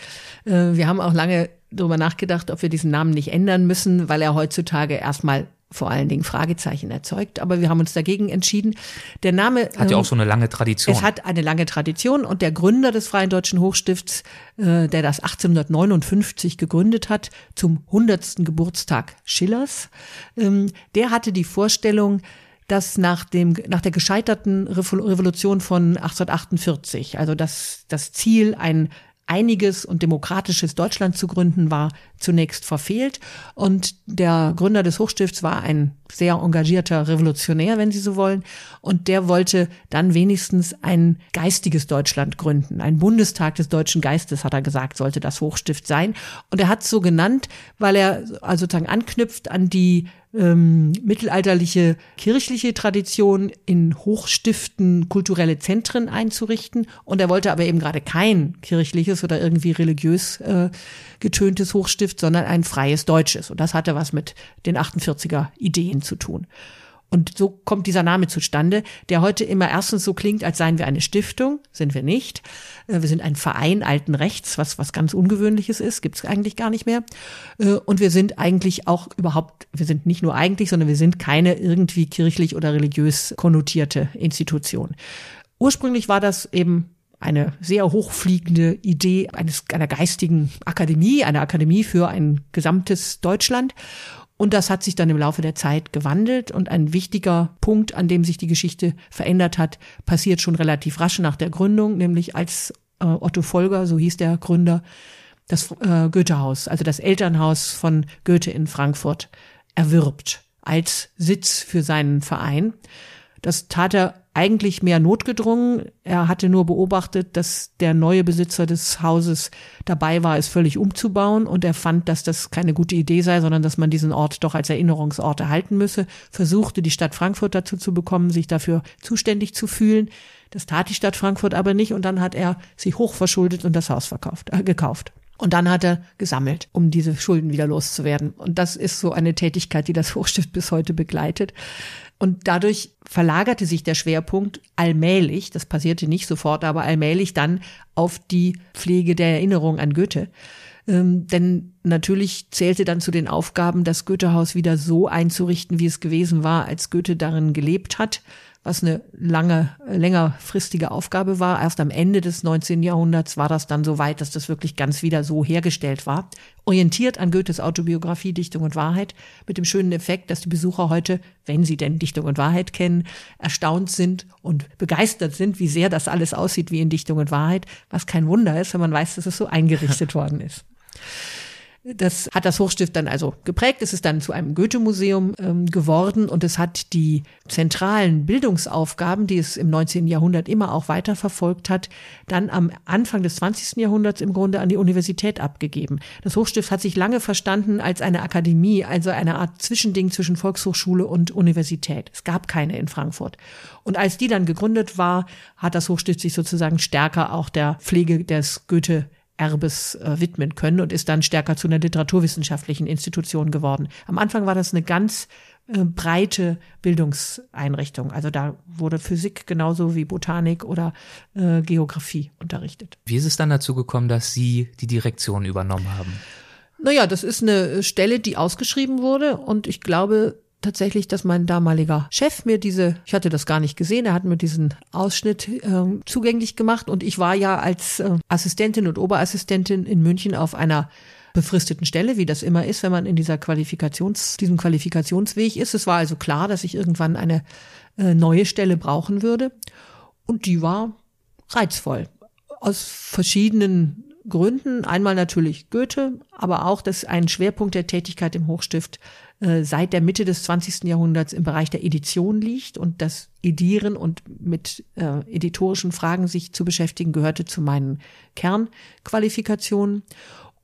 Äh, wir haben auch lange darüber nachgedacht, ob wir diesen Namen nicht ändern müssen, weil er heutzutage erstmal vor allen Dingen Fragezeichen erzeugt. Aber wir haben uns dagegen entschieden. Der Name hat ja auch ähm, so eine lange Tradition. Es hat eine lange Tradition und der Gründer des Freien Deutschen Hochstifts, äh, der das 1859 gegründet hat, zum 100. Geburtstag Schillers, ähm, der hatte die Vorstellung, dass nach dem nach der gescheiterten Revolution von 1848, also das das Ziel ein einiges und demokratisches Deutschland zu gründen, war zunächst verfehlt. Und der Gründer des Hochstifts war ein sehr engagierter Revolutionär, wenn Sie so wollen. Und der wollte dann wenigstens ein geistiges Deutschland gründen. Ein Bundestag des deutschen Geistes, hat er gesagt, sollte das Hochstift sein. Und er hat es so genannt, weil er also sozusagen anknüpft an die ähm, mittelalterliche kirchliche Tradition in Hochstiften kulturelle Zentren einzurichten. Und er wollte aber eben gerade kein kirchliches oder irgendwie religiös äh, getöntes Hochstift, sondern ein freies deutsches. Und das hatte was mit den 48er Ideen zu tun. Und so kommt dieser Name zustande, der heute immer erstens so klingt, als seien wir eine Stiftung, sind wir nicht. Äh, wir sind ein Verein alten Rechts, was was ganz ungewöhnliches ist, gibt es eigentlich gar nicht mehr. Äh, und wir sind eigentlich auch überhaupt, wir sind nicht nur eigentlich, sondern wir sind keine irgendwie kirchlich oder religiös konnotierte Institution. Ursprünglich war das eben eine sehr hochfliegende Idee eines, einer geistigen Akademie, einer Akademie für ein gesamtes Deutschland. Und das hat sich dann im Laufe der Zeit gewandelt und ein wichtiger Punkt, an dem sich die Geschichte verändert hat, passiert schon relativ rasch nach der Gründung, nämlich als äh, Otto Folger, so hieß der Gründer, das äh, Goethehaus, also das Elternhaus von Goethe in Frankfurt, erwirbt als Sitz für seinen Verein. Das tat er eigentlich mehr notgedrungen. Er hatte nur beobachtet, dass der neue Besitzer des Hauses dabei war, es völlig umzubauen und er fand, dass das keine gute Idee sei, sondern dass man diesen Ort doch als Erinnerungsort erhalten müsse, versuchte die Stadt Frankfurt dazu zu bekommen, sich dafür zuständig zu fühlen. Das tat die Stadt Frankfurt aber nicht und dann hat er sich hochverschuldet und das Haus verkauft, äh, gekauft. Und dann hat er gesammelt, um diese Schulden wieder loszuwerden. Und das ist so eine Tätigkeit, die das Hochstift bis heute begleitet. Und dadurch verlagerte sich der Schwerpunkt allmählich, das passierte nicht sofort, aber allmählich dann auf die Pflege der Erinnerung an Goethe. Ähm, denn natürlich zählte dann zu den Aufgaben, das Goethehaus wieder so einzurichten, wie es gewesen war, als Goethe darin gelebt hat was eine lange, längerfristige Aufgabe war. Erst am Ende des 19. Jahrhunderts war das dann so weit, dass das wirklich ganz wieder so hergestellt war. Orientiert an Goethes Autobiografie Dichtung und Wahrheit, mit dem schönen Effekt, dass die Besucher heute, wenn sie denn Dichtung und Wahrheit kennen, erstaunt sind und begeistert sind, wie sehr das alles aussieht wie in Dichtung und Wahrheit, was kein Wunder ist, wenn man weiß, dass es so eingerichtet worden ist. Das hat das Hochstift dann also geprägt. Es ist dann zu einem Goethe-Museum ähm, geworden und es hat die zentralen Bildungsaufgaben, die es im 19. Jahrhundert immer auch weiter verfolgt hat, dann am Anfang des 20. Jahrhunderts im Grunde an die Universität abgegeben. Das Hochstift hat sich lange verstanden als eine Akademie, also eine Art Zwischending zwischen Volkshochschule und Universität. Es gab keine in Frankfurt. Und als die dann gegründet war, hat das Hochstift sich sozusagen stärker auch der Pflege des Goethe Erbes äh, widmen können und ist dann stärker zu einer literaturwissenschaftlichen Institution geworden. Am Anfang war das eine ganz äh, breite Bildungseinrichtung. Also da wurde Physik genauso wie Botanik oder äh, Geografie unterrichtet. Wie ist es dann dazu gekommen, dass Sie die Direktion übernommen haben? Naja, das ist eine Stelle, die ausgeschrieben wurde und ich glaube, tatsächlich, dass mein damaliger Chef mir diese, ich hatte das gar nicht gesehen, er hat mir diesen Ausschnitt äh, zugänglich gemacht und ich war ja als äh, Assistentin und Oberassistentin in München auf einer befristeten Stelle, wie das immer ist, wenn man in dieser Qualifikations, diesem Qualifikationsweg ist. Es war also klar, dass ich irgendwann eine äh, neue Stelle brauchen würde und die war reizvoll aus verschiedenen Gründen. Einmal natürlich Goethe, aber auch, dass ein Schwerpunkt der Tätigkeit im Hochstift äh, seit der Mitte des 20. Jahrhunderts im Bereich der Edition liegt und das Edieren und mit äh, editorischen Fragen sich zu beschäftigen gehörte zu meinen Kernqualifikationen.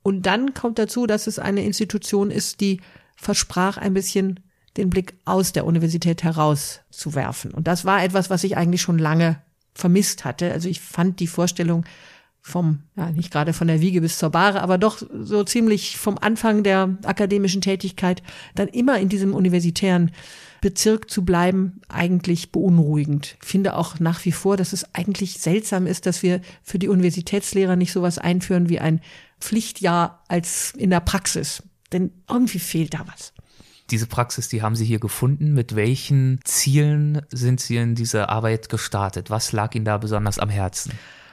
Und dann kommt dazu, dass es eine Institution ist, die versprach ein bisschen den Blick aus der Universität heraus zu werfen. Und das war etwas, was ich eigentlich schon lange vermisst hatte. Also ich fand die Vorstellung vom, ja, nicht gerade von der Wiege bis zur Bahre, aber doch so ziemlich vom Anfang der akademischen Tätigkeit, dann immer in diesem universitären Bezirk zu bleiben, eigentlich beunruhigend. Ich finde auch nach wie vor, dass es eigentlich seltsam ist, dass wir für die Universitätslehrer nicht sowas einführen wie ein Pflichtjahr als in der Praxis. Denn irgendwie fehlt da was. Diese Praxis, die haben Sie hier gefunden. Mit welchen Zielen sind Sie in diese Arbeit gestartet? Was lag Ihnen da besonders am Herzen?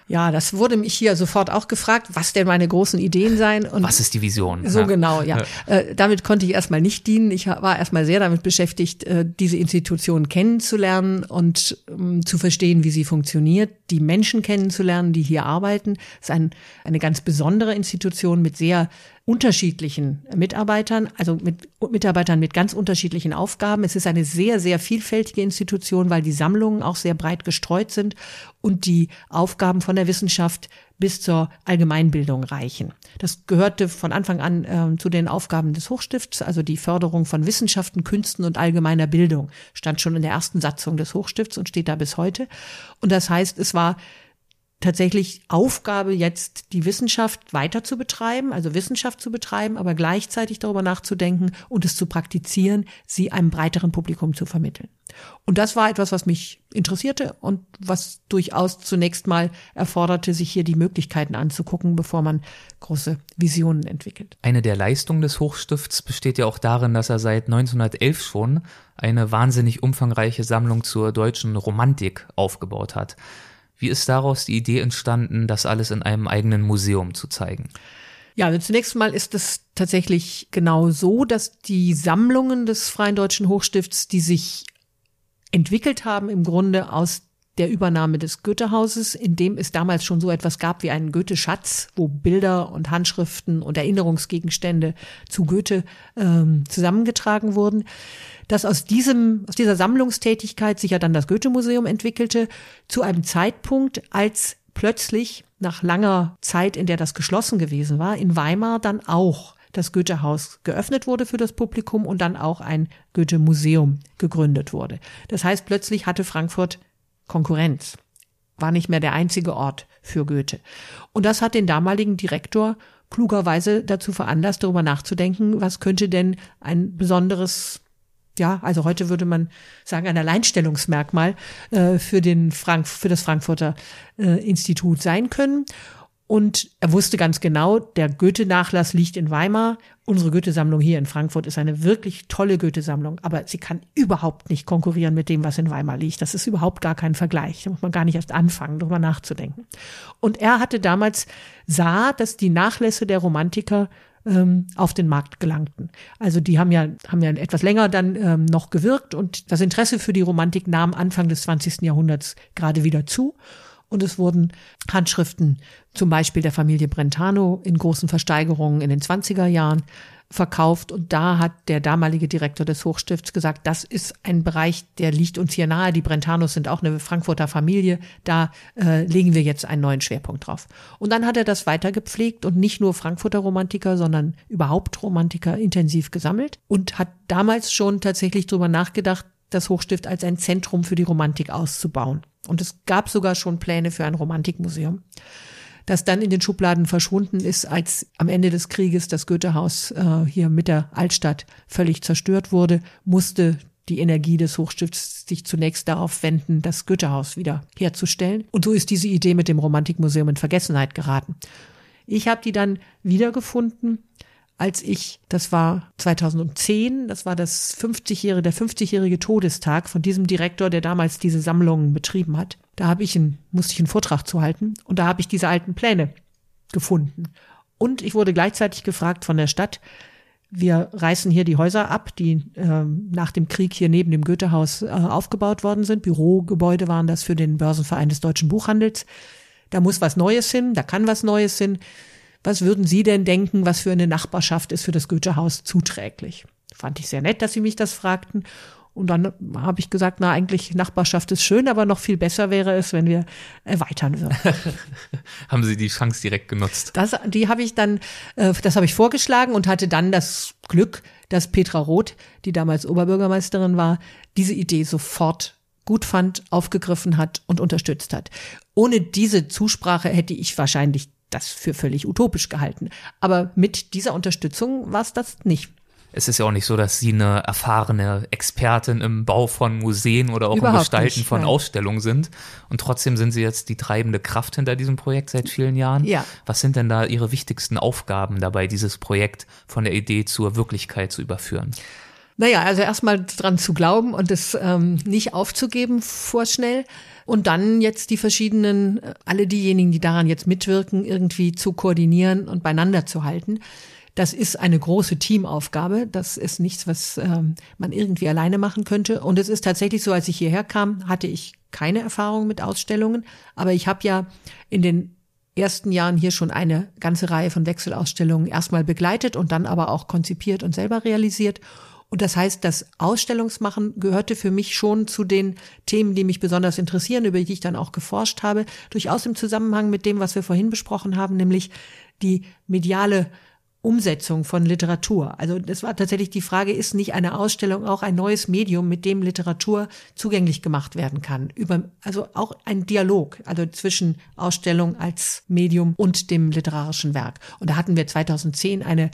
Ja, das wurde mich hier sofort auch gefragt, was denn meine großen Ideen seien. Und was ist die Vision? So ja. genau, ja. Äh, damit konnte ich erstmal nicht dienen. Ich war erstmal sehr damit beschäftigt, äh, diese Institution kennenzulernen und ähm, zu verstehen, wie sie funktioniert, die Menschen kennenzulernen, die hier arbeiten. Es ist ein, eine ganz besondere Institution mit sehr unterschiedlichen Mitarbeitern, also mit Mitarbeitern mit ganz unterschiedlichen Aufgaben. Es ist eine sehr, sehr vielfältige Institution, weil die Sammlungen auch sehr breit gestreut sind und die Aufgaben von der Wissenschaft bis zur Allgemeinbildung reichen. Das gehörte von Anfang an äh, zu den Aufgaben des Hochstifts, also die Förderung von Wissenschaften, Künsten und allgemeiner Bildung, stand schon in der ersten Satzung des Hochstifts und steht da bis heute. Und das heißt, es war tatsächlich Aufgabe jetzt die Wissenschaft weiter zu betreiben, also Wissenschaft zu betreiben, aber gleichzeitig darüber nachzudenken und es zu praktizieren, sie einem breiteren Publikum zu vermitteln. Und das war etwas, was mich interessierte und was durchaus zunächst mal erforderte, sich hier die Möglichkeiten anzugucken, bevor man große Visionen entwickelt. Eine der Leistungen des Hochstifts besteht ja auch darin, dass er seit 1911 schon eine wahnsinnig umfangreiche Sammlung zur deutschen Romantik aufgebaut hat. Wie ist daraus die Idee entstanden, das alles in einem eigenen Museum zu zeigen? Ja, also zunächst mal ist es tatsächlich genau so, dass die Sammlungen des Freien Deutschen Hochstifts, die sich entwickelt haben, im Grunde aus der Übernahme des Goethehauses, in dem es damals schon so etwas gab wie einen Goethe-Schatz, wo Bilder und Handschriften und Erinnerungsgegenstände zu Goethe ähm, zusammengetragen wurden dass aus diesem, aus dieser Sammlungstätigkeit sich ja dann das Goethe-Museum entwickelte, zu einem Zeitpunkt, als plötzlich nach langer Zeit, in der das geschlossen gewesen war, in Weimar dann auch das Goethehaus geöffnet wurde für das Publikum und dann auch ein Goethe-Museum gegründet wurde. Das heißt, plötzlich hatte Frankfurt Konkurrenz, war nicht mehr der einzige Ort für Goethe. Und das hat den damaligen Direktor klugerweise dazu veranlasst, darüber nachzudenken, was könnte denn ein besonderes ja, also heute würde man sagen, ein Alleinstellungsmerkmal äh, für den Frank für das Frankfurter äh, Institut sein können. Und er wusste ganz genau, der Goethe-Nachlass liegt in Weimar. Unsere Goethe-Sammlung hier in Frankfurt ist eine wirklich tolle Goethe-Sammlung, aber sie kann überhaupt nicht konkurrieren mit dem, was in Weimar liegt. Das ist überhaupt gar kein Vergleich. Da muss man gar nicht erst anfangen, darüber nachzudenken. Und er hatte damals sah, dass die Nachlässe der Romantiker ähm, auf den Markt gelangten. Also die haben ja, haben ja etwas länger dann ähm, noch gewirkt und das Interesse für die Romantik nahm Anfang des 20. Jahrhunderts gerade wieder zu. Und es wurden Handschriften zum Beispiel der Familie Brentano in großen Versteigerungen in den 20er Jahren verkauft und da hat der damalige Direktor des Hochstifts gesagt, das ist ein Bereich, der liegt uns hier nahe. Die Brentanos sind auch eine Frankfurter Familie. Da äh, legen wir jetzt einen neuen Schwerpunkt drauf. Und dann hat er das weiter gepflegt und nicht nur Frankfurter Romantiker, sondern überhaupt Romantiker intensiv gesammelt und hat damals schon tatsächlich drüber nachgedacht, das Hochstift als ein Zentrum für die Romantik auszubauen. Und es gab sogar schon Pläne für ein Romantikmuseum das dann in den Schubladen verschwunden ist, als am Ende des Krieges das Goethehaus äh, hier mit der Altstadt völlig zerstört wurde, musste die Energie des Hochstifts sich zunächst darauf wenden, das Goethehaus wieder herzustellen. Und so ist diese Idee mit dem Romantikmuseum in Vergessenheit geraten. Ich habe die dann wiedergefunden, als ich, das war 2010, das war das 50-jährige, der 50-jährige Todestag von diesem Direktor, der damals diese Sammlungen betrieben hat. Da habe ich einen, musste ich einen Vortrag zu halten und da habe ich diese alten Pläne gefunden. Und ich wurde gleichzeitig gefragt von der Stadt, wir reißen hier die Häuser ab, die äh, nach dem Krieg hier neben dem Goethehaus äh, aufgebaut worden sind. Bürogebäude waren das für den Börsenverein des deutschen Buchhandels. Da muss was Neues hin, da kann was Neues hin. Was würden Sie denn denken, was für eine Nachbarschaft ist für das Goethehaus zuträglich? Fand ich sehr nett, dass Sie mich das fragten. Und dann habe ich gesagt, na eigentlich Nachbarschaft ist schön, aber noch viel besser wäre es, wenn wir erweitern würden. haben Sie die Chance direkt genutzt? Das, die habe ich dann, äh, das habe ich vorgeschlagen und hatte dann das Glück, dass Petra Roth, die damals Oberbürgermeisterin war, diese Idee sofort gut fand, aufgegriffen hat und unterstützt hat. Ohne diese Zusprache hätte ich wahrscheinlich das für völlig utopisch gehalten. Aber mit dieser Unterstützung war es das nicht es ist ja auch nicht so, dass Sie eine erfahrene Expertin im Bau von Museen oder auch Überhaupt im Gestalten nicht, von. Ausstellungen sind. Und trotzdem sind Sie jetzt die treibende Kraft hinter diesem Projekt seit vielen Jahren. Ja. Was sind denn da Ihre wichtigsten Aufgaben dabei, dieses Projekt von der Idee zur Wirklichkeit zu überführen? Naja, also erstmal dran zu glauben und es ähm, nicht aufzugeben vorschnell. Und dann jetzt die verschiedenen, äh, alle diejenigen, die daran jetzt mitwirken, irgendwie zu koordinieren und beieinander zu halten. Das ist eine große Teamaufgabe. Das ist nichts, was ähm, man irgendwie alleine machen könnte. Und es ist tatsächlich so, als ich hierher kam, hatte ich keine Erfahrung mit Ausstellungen. Aber ich habe ja in den ersten Jahren hier schon eine ganze Reihe von Wechselausstellungen erstmal begleitet und dann aber auch konzipiert und selber realisiert. Und das heißt, das Ausstellungsmachen gehörte für mich schon zu den Themen, die mich besonders interessieren, über die ich dann auch geforscht habe, durchaus im Zusammenhang mit dem, was wir vorhin besprochen haben, nämlich die mediale Umsetzung von Literatur. Also das war tatsächlich die Frage, ist nicht eine Ausstellung auch ein neues Medium, mit dem Literatur zugänglich gemacht werden kann? Über, also auch ein Dialog, also zwischen Ausstellung als Medium und dem literarischen Werk. Und da hatten wir 2010 eine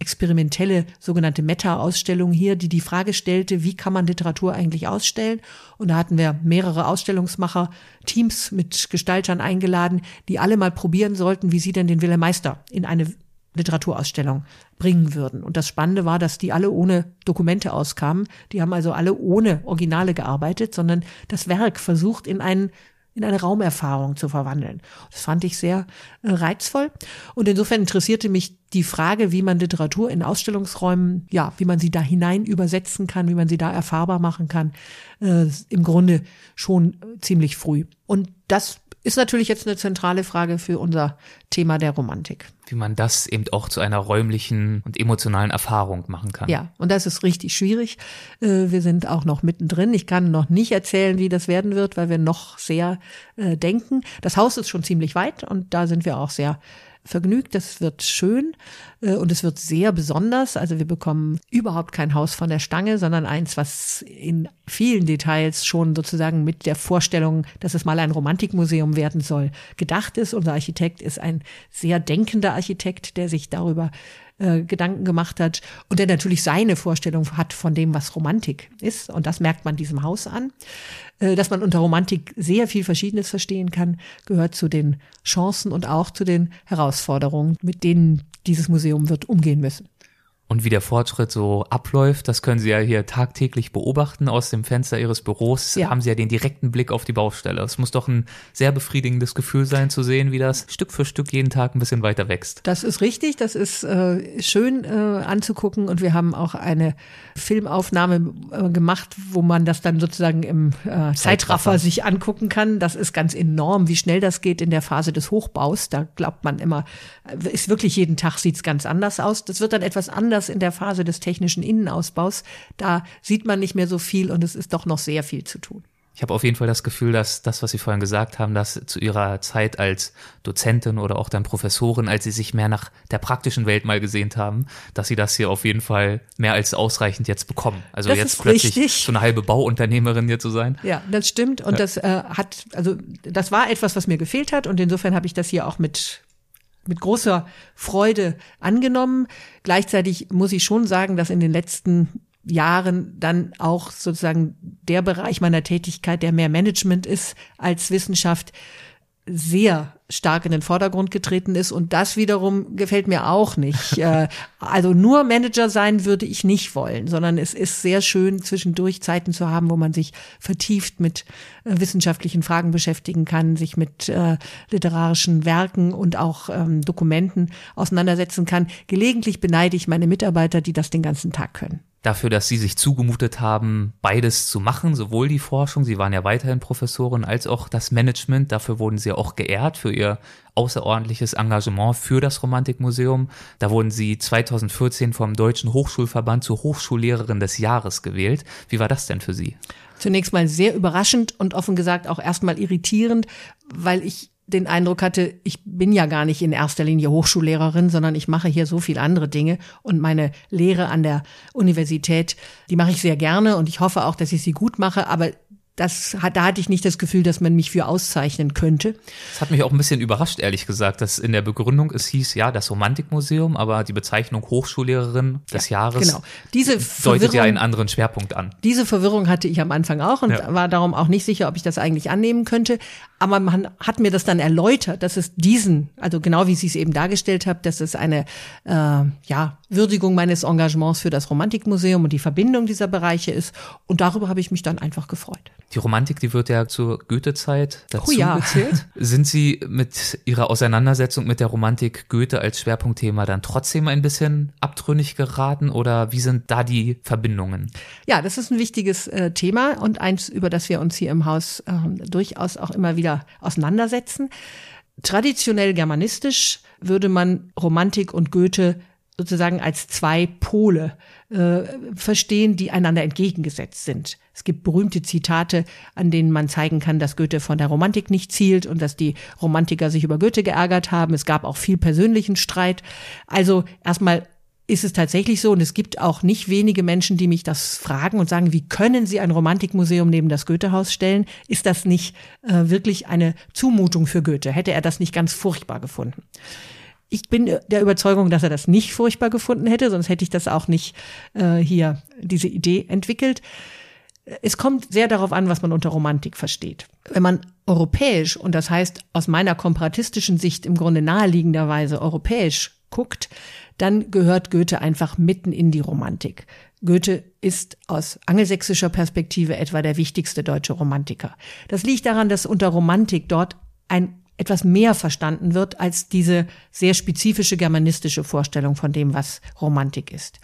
experimentelle sogenannte Meta-Ausstellung hier, die die Frage stellte, wie kann man Literatur eigentlich ausstellen? Und da hatten wir mehrere Ausstellungsmacher, Teams mit Gestaltern eingeladen, die alle mal probieren sollten, wie sie denn den Wille Meister in eine Literaturausstellung bringen würden. Und das Spannende war, dass die alle ohne Dokumente auskamen. Die haben also alle ohne Originale gearbeitet, sondern das Werk versucht in einen in eine Raumerfahrung zu verwandeln. Das fand ich sehr äh, reizvoll. Und insofern interessierte mich die Frage, wie man Literatur in Ausstellungsräumen, ja, wie man sie da hinein übersetzen kann, wie man sie da erfahrbar machen kann, äh, im Grunde schon äh, ziemlich früh. Und das ist natürlich jetzt eine zentrale Frage für unser Thema der Romantik. Wie man das eben auch zu einer räumlichen und emotionalen Erfahrung machen kann. Ja, und das ist richtig schwierig. Äh, Wir sind auch noch mittendrin. Ich kann noch nicht erzählen, wie das werden wird, weil wir noch sehr äh, denken. Das Haus ist schon ziemlich weit und da sind wir auch sehr vergnügt. Das wird schön äh, und es wird sehr besonders. Also wir bekommen überhaupt kein Haus von der Stange, sondern eins, was in vielen Details schon sozusagen mit der Vorstellung, dass es mal ein Romantikmuseum werden soll, gedacht ist. Unser Architekt ist ein sehr denkender Architekt, der sich darüber äh, Gedanken gemacht hat und der natürlich seine Vorstellung hat von dem, was Romantik ist. Und das merkt man diesem Haus an. Äh, dass man unter Romantik sehr viel Verschiedenes verstehen kann, gehört zu den Chancen und auch zu den Herausforderungen, mit denen dieses Museum wird umgehen müssen. Und wie der Fortschritt so abläuft, das können Sie ja hier tagtäglich beobachten aus dem Fenster Ihres Büros. Ja. Haben Sie ja den direkten Blick auf die Baustelle. Es muss doch ein sehr befriedigendes Gefühl sein zu sehen, wie das Stück für Stück jeden Tag ein bisschen weiter wächst. Das ist richtig, das ist äh, schön äh, anzugucken und wir haben auch eine Filmaufnahme äh, gemacht, wo man das dann sozusagen im äh, Zeitraffer sich angucken kann. Das ist ganz enorm, wie schnell das geht in der Phase des Hochbaus. Da glaubt man immer, äh, ist wirklich jeden Tag sieht's ganz anders aus. Das wird dann etwas anders in der Phase des technischen Innenausbaus. Da sieht man nicht mehr so viel und es ist doch noch sehr viel zu tun. Ich habe auf jeden Fall das Gefühl, dass das, was Sie vorhin gesagt haben, dass zu Ihrer Zeit als Dozentin oder auch dann Professorin, als Sie sich mehr nach der praktischen Welt mal gesehnt haben, dass Sie das hier auf jeden Fall mehr als ausreichend jetzt bekommen. Also Das jetzt plötzlich richtig. so eine halbe Bauunternehmerin hier zu sein. Ja, das stimmt. Und das äh, hat, also das war etwas, was mir gefehlt hat. Und insofern habe ich das hier auch mit mit großer Freude angenommen. Gleichzeitig muss ich schon sagen, dass in den letzten Jahren dann auch sozusagen der Bereich meiner Tätigkeit, der mehr Management ist als Wissenschaft, sehr stark in den Vordergrund getreten ist und das wiederum gefällt mir auch nicht. Äh, also nur Manager sein würde ich nicht wollen, sondern es ist sehr schön zwischendurch Zeiten zu haben, wo man sich vertieft mit äh, wissenschaftlichen Fragen beschäftigen kann, sich mit äh, literarischen Werken und auch ähm, Dokumenten auseinandersetzen kann. Gelegentlich beneide ich meine Mitarbeiter, die das den ganzen Tag können dafür, dass sie sich zugemutet haben, beides zu machen, sowohl die Forschung, sie waren ja weiterhin Professorin, als auch das Management. Dafür wurden sie auch geehrt für ihr außerordentliches Engagement für das Romantikmuseum. Da wurden sie 2014 vom Deutschen Hochschulverband zur Hochschullehrerin des Jahres gewählt. Wie war das denn für Sie? Zunächst mal sehr überraschend und offen gesagt auch erstmal irritierend, weil ich den Eindruck hatte, ich bin ja gar nicht in erster Linie Hochschullehrerin, sondern ich mache hier so viel andere Dinge und meine Lehre an der Universität, die mache ich sehr gerne und ich hoffe auch, dass ich sie gut mache, aber das hat, da hatte ich nicht das Gefühl, dass man mich für auszeichnen könnte. Das hat mich auch ein bisschen überrascht, ehrlich gesagt, dass in der Begründung es hieß, ja, das Romantikmuseum, aber die Bezeichnung Hochschullehrerin des ja, Jahres genau. Diese deutet ja einen anderen Schwerpunkt an. Diese Verwirrung hatte ich am Anfang auch und ja. war darum auch nicht sicher, ob ich das eigentlich annehmen könnte. Aber man hat mir das dann erläutert, dass es diesen, also genau wie Sie es eben dargestellt haben, dass es eine äh, ja, Würdigung meines Engagements für das Romantikmuseum und die Verbindung dieser Bereiche ist. Und darüber habe ich mich dann einfach gefreut. Die Romantik, die wird ja zur Goethe-Zeit dazu oh ja. gezählt. Sind Sie mit Ihrer Auseinandersetzung mit der Romantik Goethe als Schwerpunktthema dann trotzdem ein bisschen abtrünnig geraten oder wie sind da die Verbindungen? Ja, das ist ein wichtiges äh, Thema und eins, über das wir uns hier im Haus äh, durchaus auch immer wieder auseinandersetzen. Traditionell germanistisch würde man Romantik und Goethe sozusagen als zwei Pole äh, verstehen, die einander entgegengesetzt sind. Es gibt berühmte Zitate, an denen man zeigen kann, dass Goethe von der Romantik nicht zielt und dass die Romantiker sich über Goethe geärgert haben. Es gab auch viel persönlichen Streit. Also erstmal ist es tatsächlich so, und es gibt auch nicht wenige Menschen, die mich das fragen und sagen, wie können Sie ein Romantikmuseum neben das Goethehaus stellen? Ist das nicht äh, wirklich eine Zumutung für Goethe? Hätte er das nicht ganz furchtbar gefunden? Ich bin der Überzeugung, dass er das nicht furchtbar gefunden hätte, sonst hätte ich das auch nicht äh, hier, diese Idee entwickelt. Es kommt sehr darauf an, was man unter Romantik versteht. Wenn man europäisch, und das heißt aus meiner komparatistischen Sicht im Grunde naheliegenderweise europäisch guckt, dann gehört Goethe einfach mitten in die Romantik. Goethe ist aus angelsächsischer Perspektive etwa der wichtigste deutsche Romantiker. Das liegt daran, dass unter Romantik dort ein etwas mehr verstanden wird als diese sehr spezifische germanistische Vorstellung von dem, was Romantik ist.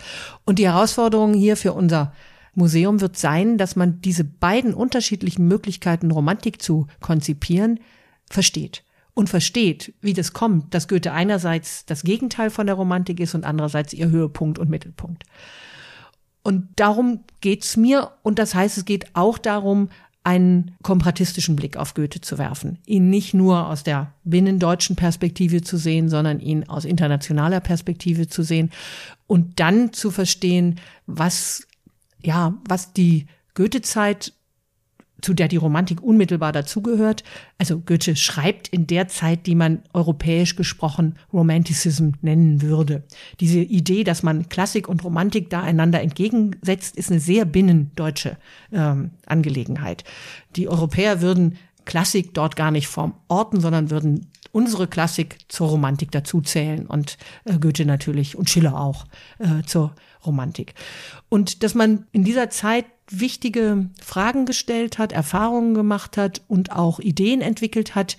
Und die Herausforderung hier für unser Museum wird sein, dass man diese beiden unterschiedlichen Möglichkeiten, Romantik zu konzipieren, versteht. Und versteht, wie das kommt, dass Goethe einerseits das Gegenteil von der Romantik ist und andererseits ihr Höhepunkt und Mittelpunkt. Und darum geht's mir. Und das heißt, es geht auch darum, einen komparatistischen Blick auf Goethe zu werfen, ihn nicht nur aus der binnendeutschen Perspektive zu sehen, sondern ihn aus internationaler Perspektive zu sehen und dann zu verstehen, was ja, was die Goethe-Zeit zu der die Romantik unmittelbar dazugehört. Also Goethe schreibt in der Zeit, die man europäisch gesprochen Romanticism nennen würde. Diese Idee, dass man Klassik und Romantik da einander entgegensetzt, ist eine sehr binnendeutsche ähm, Angelegenheit. Die Europäer würden Klassik dort gar nicht vom Orten, sondern würden unsere Klassik zur Romantik dazuzählen und äh, Goethe natürlich und Schiller auch äh, zur Romantik. Und dass man in dieser Zeit wichtige Fragen gestellt hat, Erfahrungen gemacht hat und auch Ideen entwickelt hat,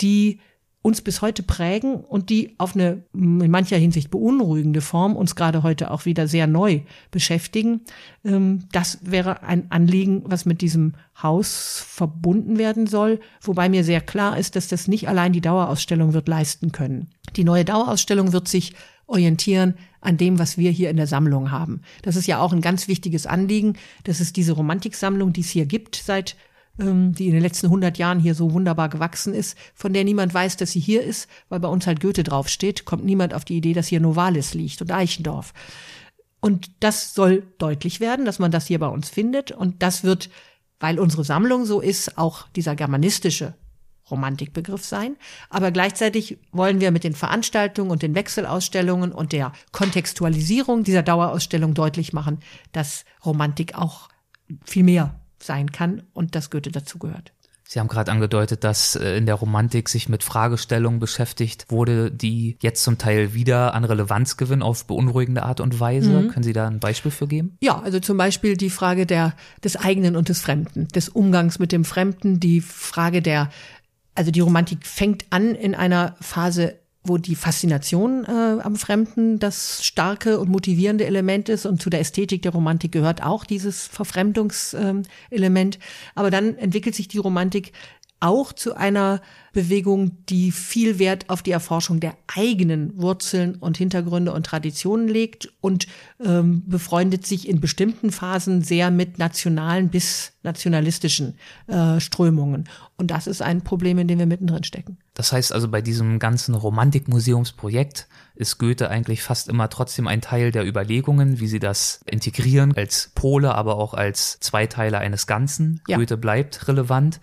die uns bis heute prägen und die auf eine in mancher Hinsicht beunruhigende Form uns gerade heute auch wieder sehr neu beschäftigen. Ähm, das wäre ein Anliegen, was mit diesem Haus verbunden werden soll, wobei mir sehr klar ist, dass das nicht allein die Dauerausstellung wird leisten können. Die neue Dauerausstellung wird sich orientieren an dem, was wir hier in der Sammlung haben. Das ist ja auch ein ganz wichtiges Anliegen. Das ist diese Romantiksammlung, die es hier gibt seit ähm, die in den letzten 100 Jahren hier so wunderbar gewachsen ist, von der niemand weiß, dass sie hier ist, weil bei uns halt Goethe draufsteht, kommt niemand auf die Idee, dass hier Novalis liegt und Eichendorf. Und das soll deutlich werden, dass man das hier bei uns findet. Und das wird, weil unsere Sammlung so ist, auch dieser germanistische Romantikbegriff sein. Aber gleichzeitig wollen wir mit den Veranstaltungen und den Wechselausstellungen und der Kontextualisierung dieser Dauerausstellung deutlich machen, dass Romantik auch viel mehr sein kann und dass Goethe dazugehört. Sie haben gerade angedeutet, dass äh, in der Romantik sich mit Fragestellungen beschäftigt wurde, die jetzt zum Teil wieder an Relevanz gewinnen auf beunruhigende Art und Weise. Mhm. Können Sie da ein Beispiel für geben? Ja, also zum Beispiel die Frage der, des eigenen und des Fremden, des Umgangs mit dem Fremden, die Frage der also die Romantik fängt an in einer Phase, wo die Faszination äh, am Fremden das starke und motivierende Element ist und zu der Ästhetik der Romantik gehört auch dieses Verfremdungselement. Ähm, Aber dann entwickelt sich die Romantik auch zu einer Bewegung, die viel Wert auf die Erforschung der eigenen Wurzeln und Hintergründe und Traditionen legt und ähm, befreundet sich in bestimmten Phasen sehr mit nationalen bis nationalistischen äh, Strömungen. Und das ist ein Problem, in dem wir mittendrin stecken. Das heißt also, bei diesem ganzen Romantikmuseumsprojekt ist Goethe eigentlich fast immer trotzdem ein Teil der Überlegungen, wie sie das integrieren als Pole, aber auch als Zweiteiler eines Ganzen. Ja. Goethe bleibt relevant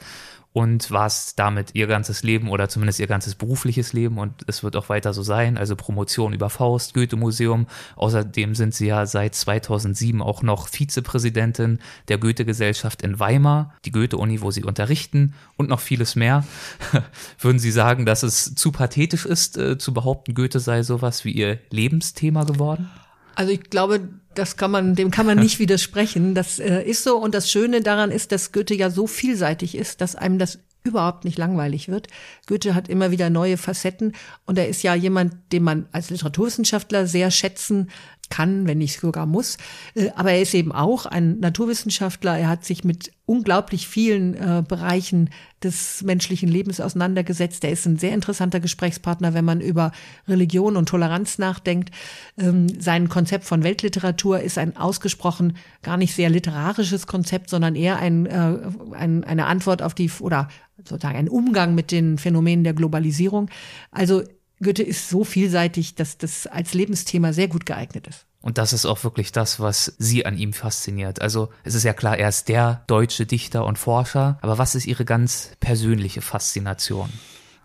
und war es damit ihr ganzes Leben oder zumindest ihr ganzes berufliches Leben und es wird auch weiter so sein. Also Promotion über Faust, Goethe-Museum. Außerdem sind sie ja seit 2007 auch noch Vizepräsidentin der Goethe-Gesellschaft in Weimar, die Goethe-Uni, wo sie unterrichten und noch vieles mehr. Würden Sie sagen, dass es zu pathetisch ist, äh, zu behaupten, Goethe sei sowas wie ihr Lebensthema geworden? Also ich glaube, das kann man, dem kann man nicht widersprechen. Das äh, ist so. Und das Schöne daran ist, dass Goethe ja so vielseitig ist, dass einem das überhaupt nicht langweilig wird. Goethe hat immer wieder neue Facetten und er ist ja jemand, den man als Literaturwissenschaftler sehr schätzen kann, wenn nicht sogar muss. Äh, aber er ist eben auch ein Naturwissenschaftler. Er hat sich mit unglaublich vielen äh, Bereichen des menschlichen Lebens auseinandergesetzt. Er ist ein sehr interessanter Gesprächspartner, wenn man über Religion und Toleranz nachdenkt. Ähm, sein Konzept von Weltliteratur ist ein ausgesprochen gar nicht sehr literarisches Konzept, sondern eher ein, äh, ein, eine Antwort auf die oder sozusagen ein Umgang mit den Phänomenen der Globalisierung. Also Goethe ist so vielseitig, dass das als Lebensthema sehr gut geeignet ist. Und das ist auch wirklich das, was Sie an ihm fasziniert. Also es ist ja klar, er ist der deutsche Dichter und Forscher, aber was ist Ihre ganz persönliche Faszination?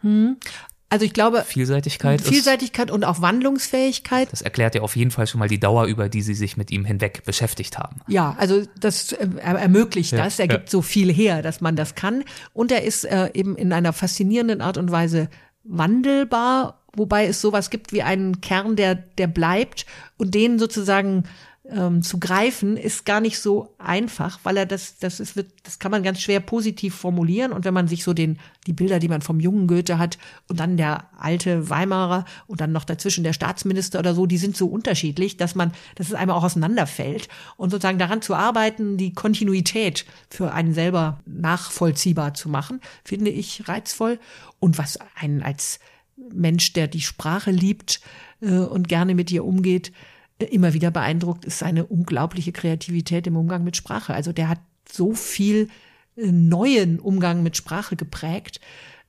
Hm. Also ich glaube Vielseitigkeit, Vielseitigkeit und auch Wandlungsfähigkeit. Das erklärt ja auf jeden Fall schon mal die Dauer, über die Sie sich mit ihm hinweg beschäftigt haben. Ja, also das äh, ermöglicht ja, das. Er ja. gibt so viel her, dass man das kann. Und er ist äh, eben in einer faszinierenden Art und Weise wandelbar wobei es sowas gibt wie einen Kern, der, der bleibt und den sozusagen ähm, zu greifen, ist gar nicht so einfach, weil er das, das ist, wird, das kann man ganz schwer positiv formulieren. Und wenn man sich so den, die Bilder, die man vom jungen Goethe hat und dann der alte Weimarer und dann noch dazwischen der Staatsminister oder so, die sind so unterschiedlich, dass man, dass es einmal auch auseinanderfällt. Und sozusagen daran zu arbeiten, die Kontinuität für einen selber nachvollziehbar zu machen, finde ich reizvoll. Und was einen als Mensch, der die Sprache liebt äh, und gerne mit ihr umgeht, äh, immer wieder beeindruckt, ist seine unglaubliche Kreativität im Umgang mit Sprache. Also der hat so viel äh, neuen Umgang mit Sprache geprägt.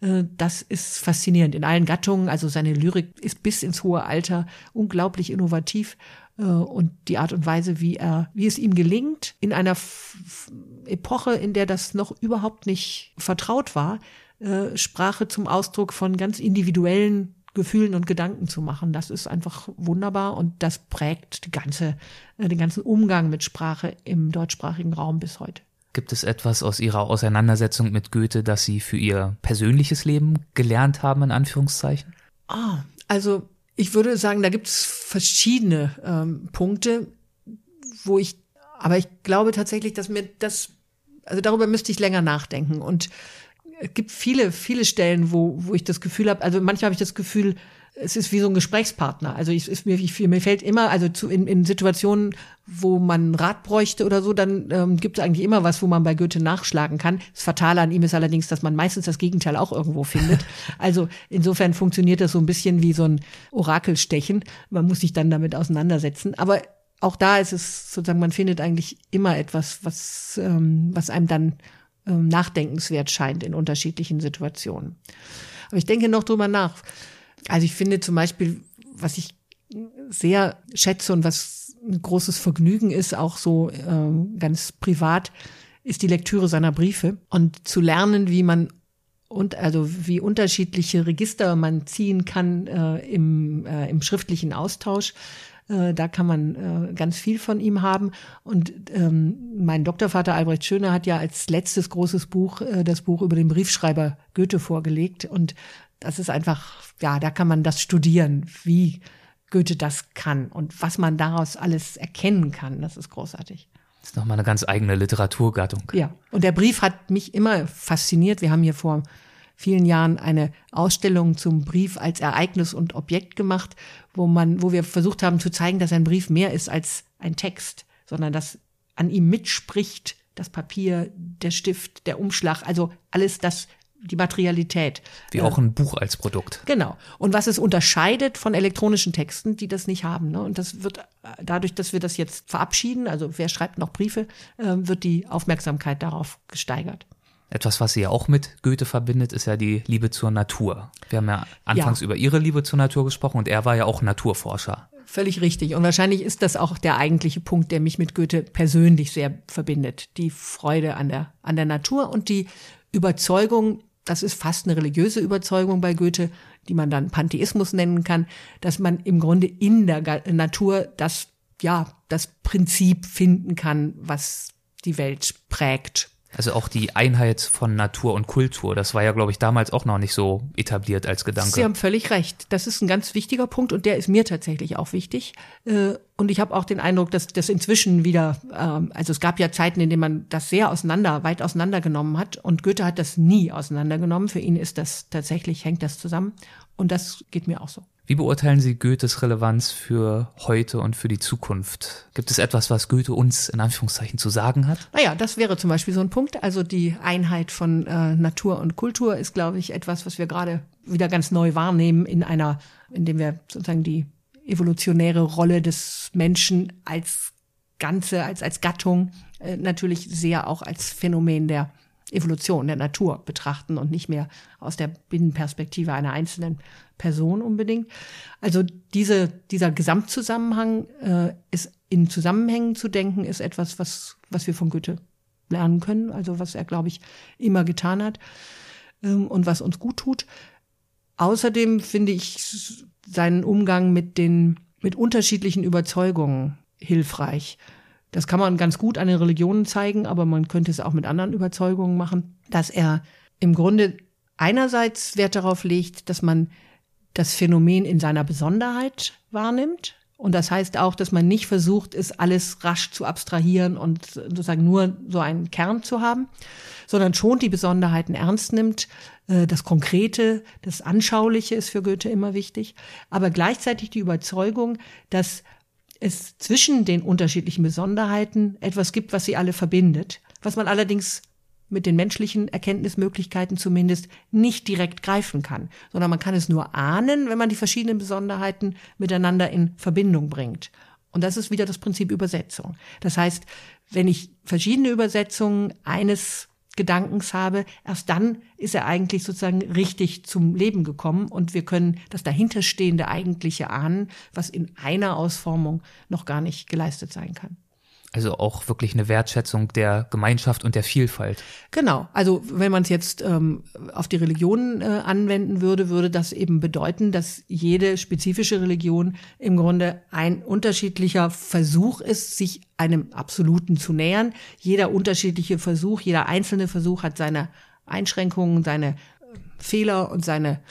Das ist faszinierend in allen Gattungen. Also seine Lyrik ist bis ins hohe Alter unglaublich innovativ und die Art und Weise, wie er, wie es ihm gelingt, in einer Epoche, in der das noch überhaupt nicht vertraut war, äh, Sprache zum Ausdruck von ganz individuellen Gefühlen und Gedanken zu machen. Das ist einfach wunderbar und das prägt die ganze, äh, den ganzen Umgang mit Sprache im deutschsprachigen Raum bis heute. Gibt es etwas aus Ihrer Auseinandersetzung mit Goethe, das Sie für Ihr persönliches Leben gelernt haben, in Anführungszeichen? Ah, also ich würde sagen, da gibt es verschiedene ähm, Punkte, wo ich, aber ich glaube tatsächlich, dass mir das, also darüber müsste ich länger nachdenken und es gibt viele, viele Stellen, wo, wo ich das Gefühl habe, also manchmal habe ich das Gefühl, es ist wie so ein Gesprächspartner. Also ich, ich, mir, ich, mir fällt immer, also zu, in, in Situationen, wo man Rat bräuchte oder so, dann ähm, gibt es eigentlich immer was, wo man bei Goethe nachschlagen kann. Das Fatale an ihm ist allerdings, dass man meistens das Gegenteil auch irgendwo findet. Also insofern funktioniert das so ein bisschen wie so ein Orakelstechen. Man muss sich dann damit auseinandersetzen. Aber auch da ist es sozusagen, man findet eigentlich immer etwas, was, ähm, was einem dann ähm, nachdenkenswert scheint in unterschiedlichen Situationen. Aber ich denke noch drüber nach. Also ich finde zum Beispiel, was ich sehr schätze und was ein großes Vergnügen ist, auch so äh, ganz privat, ist die Lektüre seiner Briefe und zu lernen, wie man und also wie unterschiedliche Register man ziehen kann äh, im, äh, im schriftlichen Austausch. Äh, da kann man äh, ganz viel von ihm haben. Und ähm, mein Doktorvater Albrecht Schöner hat ja als letztes großes Buch äh, das Buch über den Briefschreiber Goethe vorgelegt. Und das ist einfach, ja, da kann man das studieren, wie Goethe das kann und was man daraus alles erkennen kann. Das ist großartig. Das ist nochmal eine ganz eigene Literaturgattung. Ja, und der Brief hat mich immer fasziniert. Wir haben hier vor vielen Jahren eine Ausstellung zum Brief als Ereignis und Objekt gemacht, wo man, wo wir versucht haben zu zeigen, dass ein Brief mehr ist als ein Text, sondern dass an ihm mitspricht das Papier, der Stift, der Umschlag, also alles das, die Materialität. Wie auch ein Buch als Produkt. Genau. Und was es unterscheidet von elektronischen Texten, die das nicht haben. Ne? Und das wird dadurch, dass wir das jetzt verabschieden, also wer schreibt noch Briefe, äh, wird die Aufmerksamkeit darauf gesteigert. Etwas, was sie ja auch mit Goethe verbindet, ist ja die Liebe zur Natur. Wir haben ja anfangs Ja. über ihre Liebe zur Natur gesprochen und er war ja auch Naturforscher. Völlig richtig. Und wahrscheinlich ist das auch der eigentliche Punkt, der mich mit Goethe persönlich sehr verbindet. Die Freude an der, an der Natur und die Überzeugung, das ist fast eine religiöse Überzeugung bei Goethe, die man dann Pantheismus nennen kann, dass man im Grunde in der Natur das, ja, das Prinzip finden kann, was die Welt prägt. Also auch die Einheit von Natur und Kultur, das war ja, glaube ich, damals auch noch nicht so etabliert als Gedanke. Sie haben völlig recht. Das ist ein ganz wichtiger Punkt und der ist mir tatsächlich auch wichtig. Äh, Und ich habe auch den Eindruck, dass das inzwischen wieder, ähm, also es gab ja Zeiten, in denen man das sehr auseinander, weit auseinandergenommen hat und Goethe hat das nie auseinandergenommen. Für ihn ist das tatsächlich, hängt das zusammen und das geht mir auch so. Wie beurteilen Sie Goethes Relevanz für heute und für die Zukunft? Gibt es etwas, was Goethe uns in Anführungszeichen zu sagen hat? Naja, das wäre zum Beispiel so ein Punkt. Also die Einheit von äh, Natur und Kultur ist, glaube ich, etwas, was wir gerade wieder ganz neu wahrnehmen in einer, indem wir sozusagen die evolutionäre Rolle des Menschen als Ganze, als, als Gattung äh, natürlich sehr auch als Phänomen der Evolution, der Natur betrachten und nicht mehr aus der Binnenperspektive einer einzelnen Person unbedingt. Also diese, dieser Gesamtzusammenhang äh, ist in Zusammenhängen zu denken, ist etwas, was, was wir von Goethe lernen können, also was er, glaube ich, immer getan hat ähm, und was uns gut tut. Außerdem finde ich seinen Umgang mit den, mit unterschiedlichen Überzeugungen hilfreich. Das kann man ganz gut an den Religionen zeigen, aber man könnte es auch mit anderen Überzeugungen machen, dass er im Grunde einerseits Wert darauf legt, dass man das Phänomen in seiner Besonderheit wahrnimmt. Und das heißt auch, dass man nicht versucht, es alles rasch zu abstrahieren und sozusagen nur so einen Kern zu haben, sondern schon die Besonderheiten ernst nimmt. Äh, Das Konkrete, das Anschauliche ist für Goethe immer wichtig, aber gleichzeitig die Überzeugung, dass es zwischen den unterschiedlichen Besonderheiten etwas gibt, was sie alle verbindet, was man allerdings mit den menschlichen Erkenntnismöglichkeiten zumindest nicht direkt greifen kann, sondern man kann es nur ahnen, wenn man die verschiedenen Besonderheiten miteinander in Verbindung bringt. Und das ist wieder das Prinzip Übersetzung. Das heißt, wenn ich verschiedene Übersetzungen eines Gedankens habe, erst dann ist er eigentlich sozusagen richtig zum Leben gekommen und wir können das dahinterstehende eigentliche ahnen, was in einer Ausformung noch gar nicht geleistet sein kann. Also auch wirklich eine Wertschätzung der Gemeinschaft und der Vielfalt. Genau. Also wenn man es jetzt ähm, auf die Religionen äh, anwenden würde, würde das eben bedeuten, dass jede spezifische Religion im Grunde ein unterschiedlicher Versuch ist, sich einem Absoluten zu nähern. Jeder unterschiedliche Versuch, jeder einzelne Versuch hat seine Einschränkungen, seine äh, Fehler und seine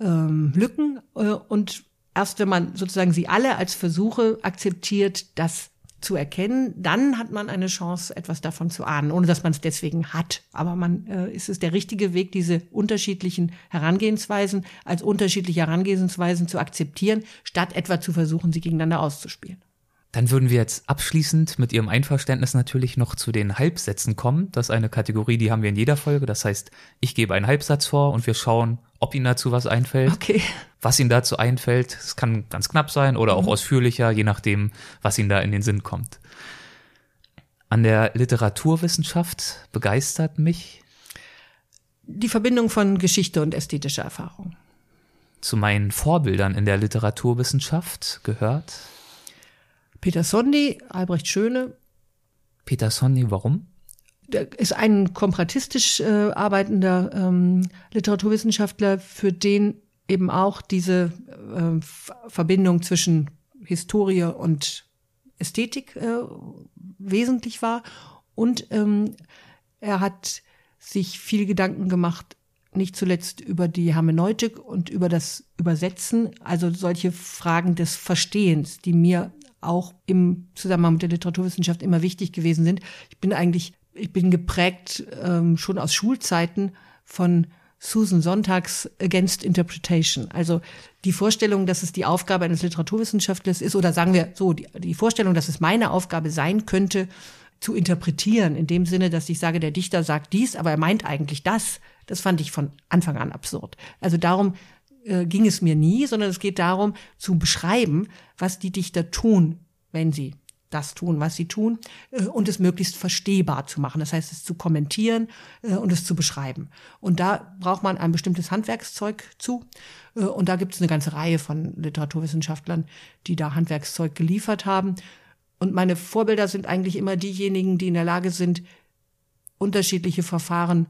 ähm, Lücken. Äh, und erst wenn man sozusagen sie alle als Versuche akzeptiert, das zu erkennen, dann hat man eine Chance, etwas davon zu ahnen, ohne dass man es deswegen hat. Aber man äh, ist es der richtige Weg, diese unterschiedlichen Herangehensweisen als unterschiedliche Herangehensweisen zu akzeptieren, statt etwa zu versuchen, sie gegeneinander auszuspielen. Dann würden wir jetzt abschließend mit Ihrem Einverständnis natürlich noch zu den Halbsätzen kommen. Das ist eine Kategorie, die haben wir in jeder Folge. Das heißt, ich gebe einen Halbsatz vor und wir schauen, ob Ihnen dazu was einfällt. Okay. Was Ihnen dazu einfällt, es kann ganz knapp sein oder auch ausführlicher, je nachdem, was Ihnen da in den Sinn kommt. An der Literaturwissenschaft begeistert mich Die Verbindung von Geschichte und ästhetischer Erfahrung. zu meinen Vorbildern in der Literaturwissenschaft gehört Peter Sondi, Albrecht Schöne, Peter Sonny. Warum? Ist ein komparatistisch äh, arbeitender ähm, Literaturwissenschaftler, für den eben auch diese äh, Verbindung zwischen Historie und Ästhetik äh, wesentlich war. Und ähm, er hat sich viel Gedanken gemacht, nicht zuletzt über die Hermeneutik und über das Übersetzen, also solche Fragen des Verstehens, die mir auch im Zusammenhang mit der Literaturwissenschaft immer wichtig gewesen sind. Ich bin eigentlich, ich bin geprägt ähm, schon aus Schulzeiten von Susan Sonntags Against Interpretation. Also die Vorstellung, dass es die Aufgabe eines Literaturwissenschaftlers ist, oder sagen wir so, die, die Vorstellung, dass es meine Aufgabe sein könnte, zu interpretieren, in dem Sinne, dass ich sage, der Dichter sagt dies, aber er meint eigentlich das. Das fand ich von Anfang an absurd. Also darum äh, ging es mir nie, sondern es geht darum, zu beschreiben, was die Dichter tun, wenn sie das tun, was sie tun, äh, und es möglichst verstehbar zu machen. Das heißt, es zu kommentieren äh, und es zu beschreiben. Und da braucht man ein bestimmtes Handwerkszeug zu. Äh, und da gibt es eine ganze Reihe von Literaturwissenschaftlern, die da Handwerkszeug geliefert haben. Und meine Vorbilder sind eigentlich immer diejenigen, die in der Lage sind, unterschiedliche Verfahren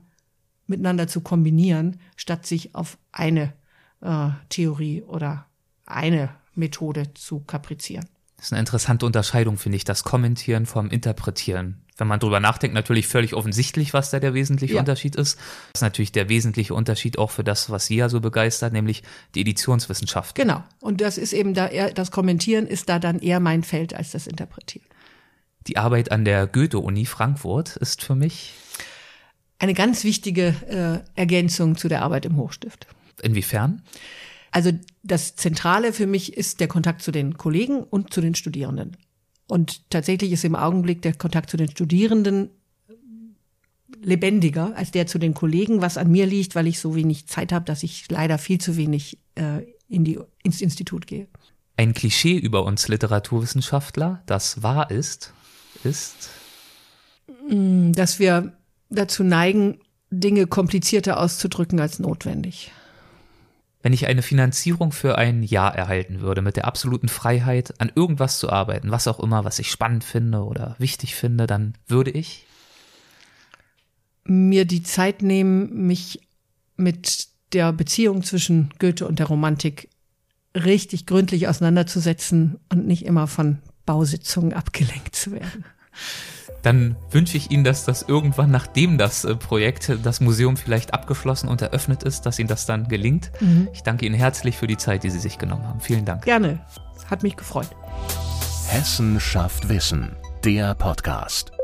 miteinander zu kombinieren, statt sich auf eine äh, Theorie oder eine Methode zu kaprizieren. Das ist eine interessante Unterscheidung, finde ich, das Kommentieren vom Interpretieren. Wenn man drüber nachdenkt, natürlich völlig offensichtlich, was da der wesentliche ja. Unterschied ist. Das ist natürlich der wesentliche Unterschied auch für das, was Sie ja so begeistert, nämlich die Editionswissenschaft. Genau. Und das ist eben da eher, das Kommentieren ist da dann eher mein Feld als das Interpretieren. Die Arbeit an der Goethe-Uni Frankfurt ist für mich eine ganz wichtige äh, Ergänzung zu der Arbeit im Hochstift. Inwiefern? Also das Zentrale für mich ist der Kontakt zu den Kollegen und zu den Studierenden. Und tatsächlich ist im Augenblick der Kontakt zu den Studierenden lebendiger als der zu den Kollegen, was an mir liegt, weil ich so wenig Zeit habe, dass ich leider viel zu wenig äh, in die, ins Institut gehe. Ein Klischee über uns Literaturwissenschaftler, das wahr ist, ist, mm, dass wir dazu neigen, Dinge komplizierter auszudrücken als notwendig. Wenn ich eine Finanzierung für ein Jahr erhalten würde, mit der absoluten Freiheit, an irgendwas zu arbeiten, was auch immer, was ich spannend finde oder wichtig finde, dann würde ich? Mir die Zeit nehmen, mich mit der Beziehung zwischen Goethe und der Romantik richtig gründlich auseinanderzusetzen und nicht immer von Bausitzungen abgelenkt zu werden dann wünsche ich Ihnen, dass das irgendwann, nachdem das äh, Projekt, das Museum vielleicht abgeschlossen und eröffnet ist, dass Ihnen das dann gelingt. Mhm. Ich danke Ihnen herzlich für die Zeit, die Sie sich genommen haben. Vielen Dank. Gerne. Hat mich gefreut. Hessen schafft Wissen. Der Podcast.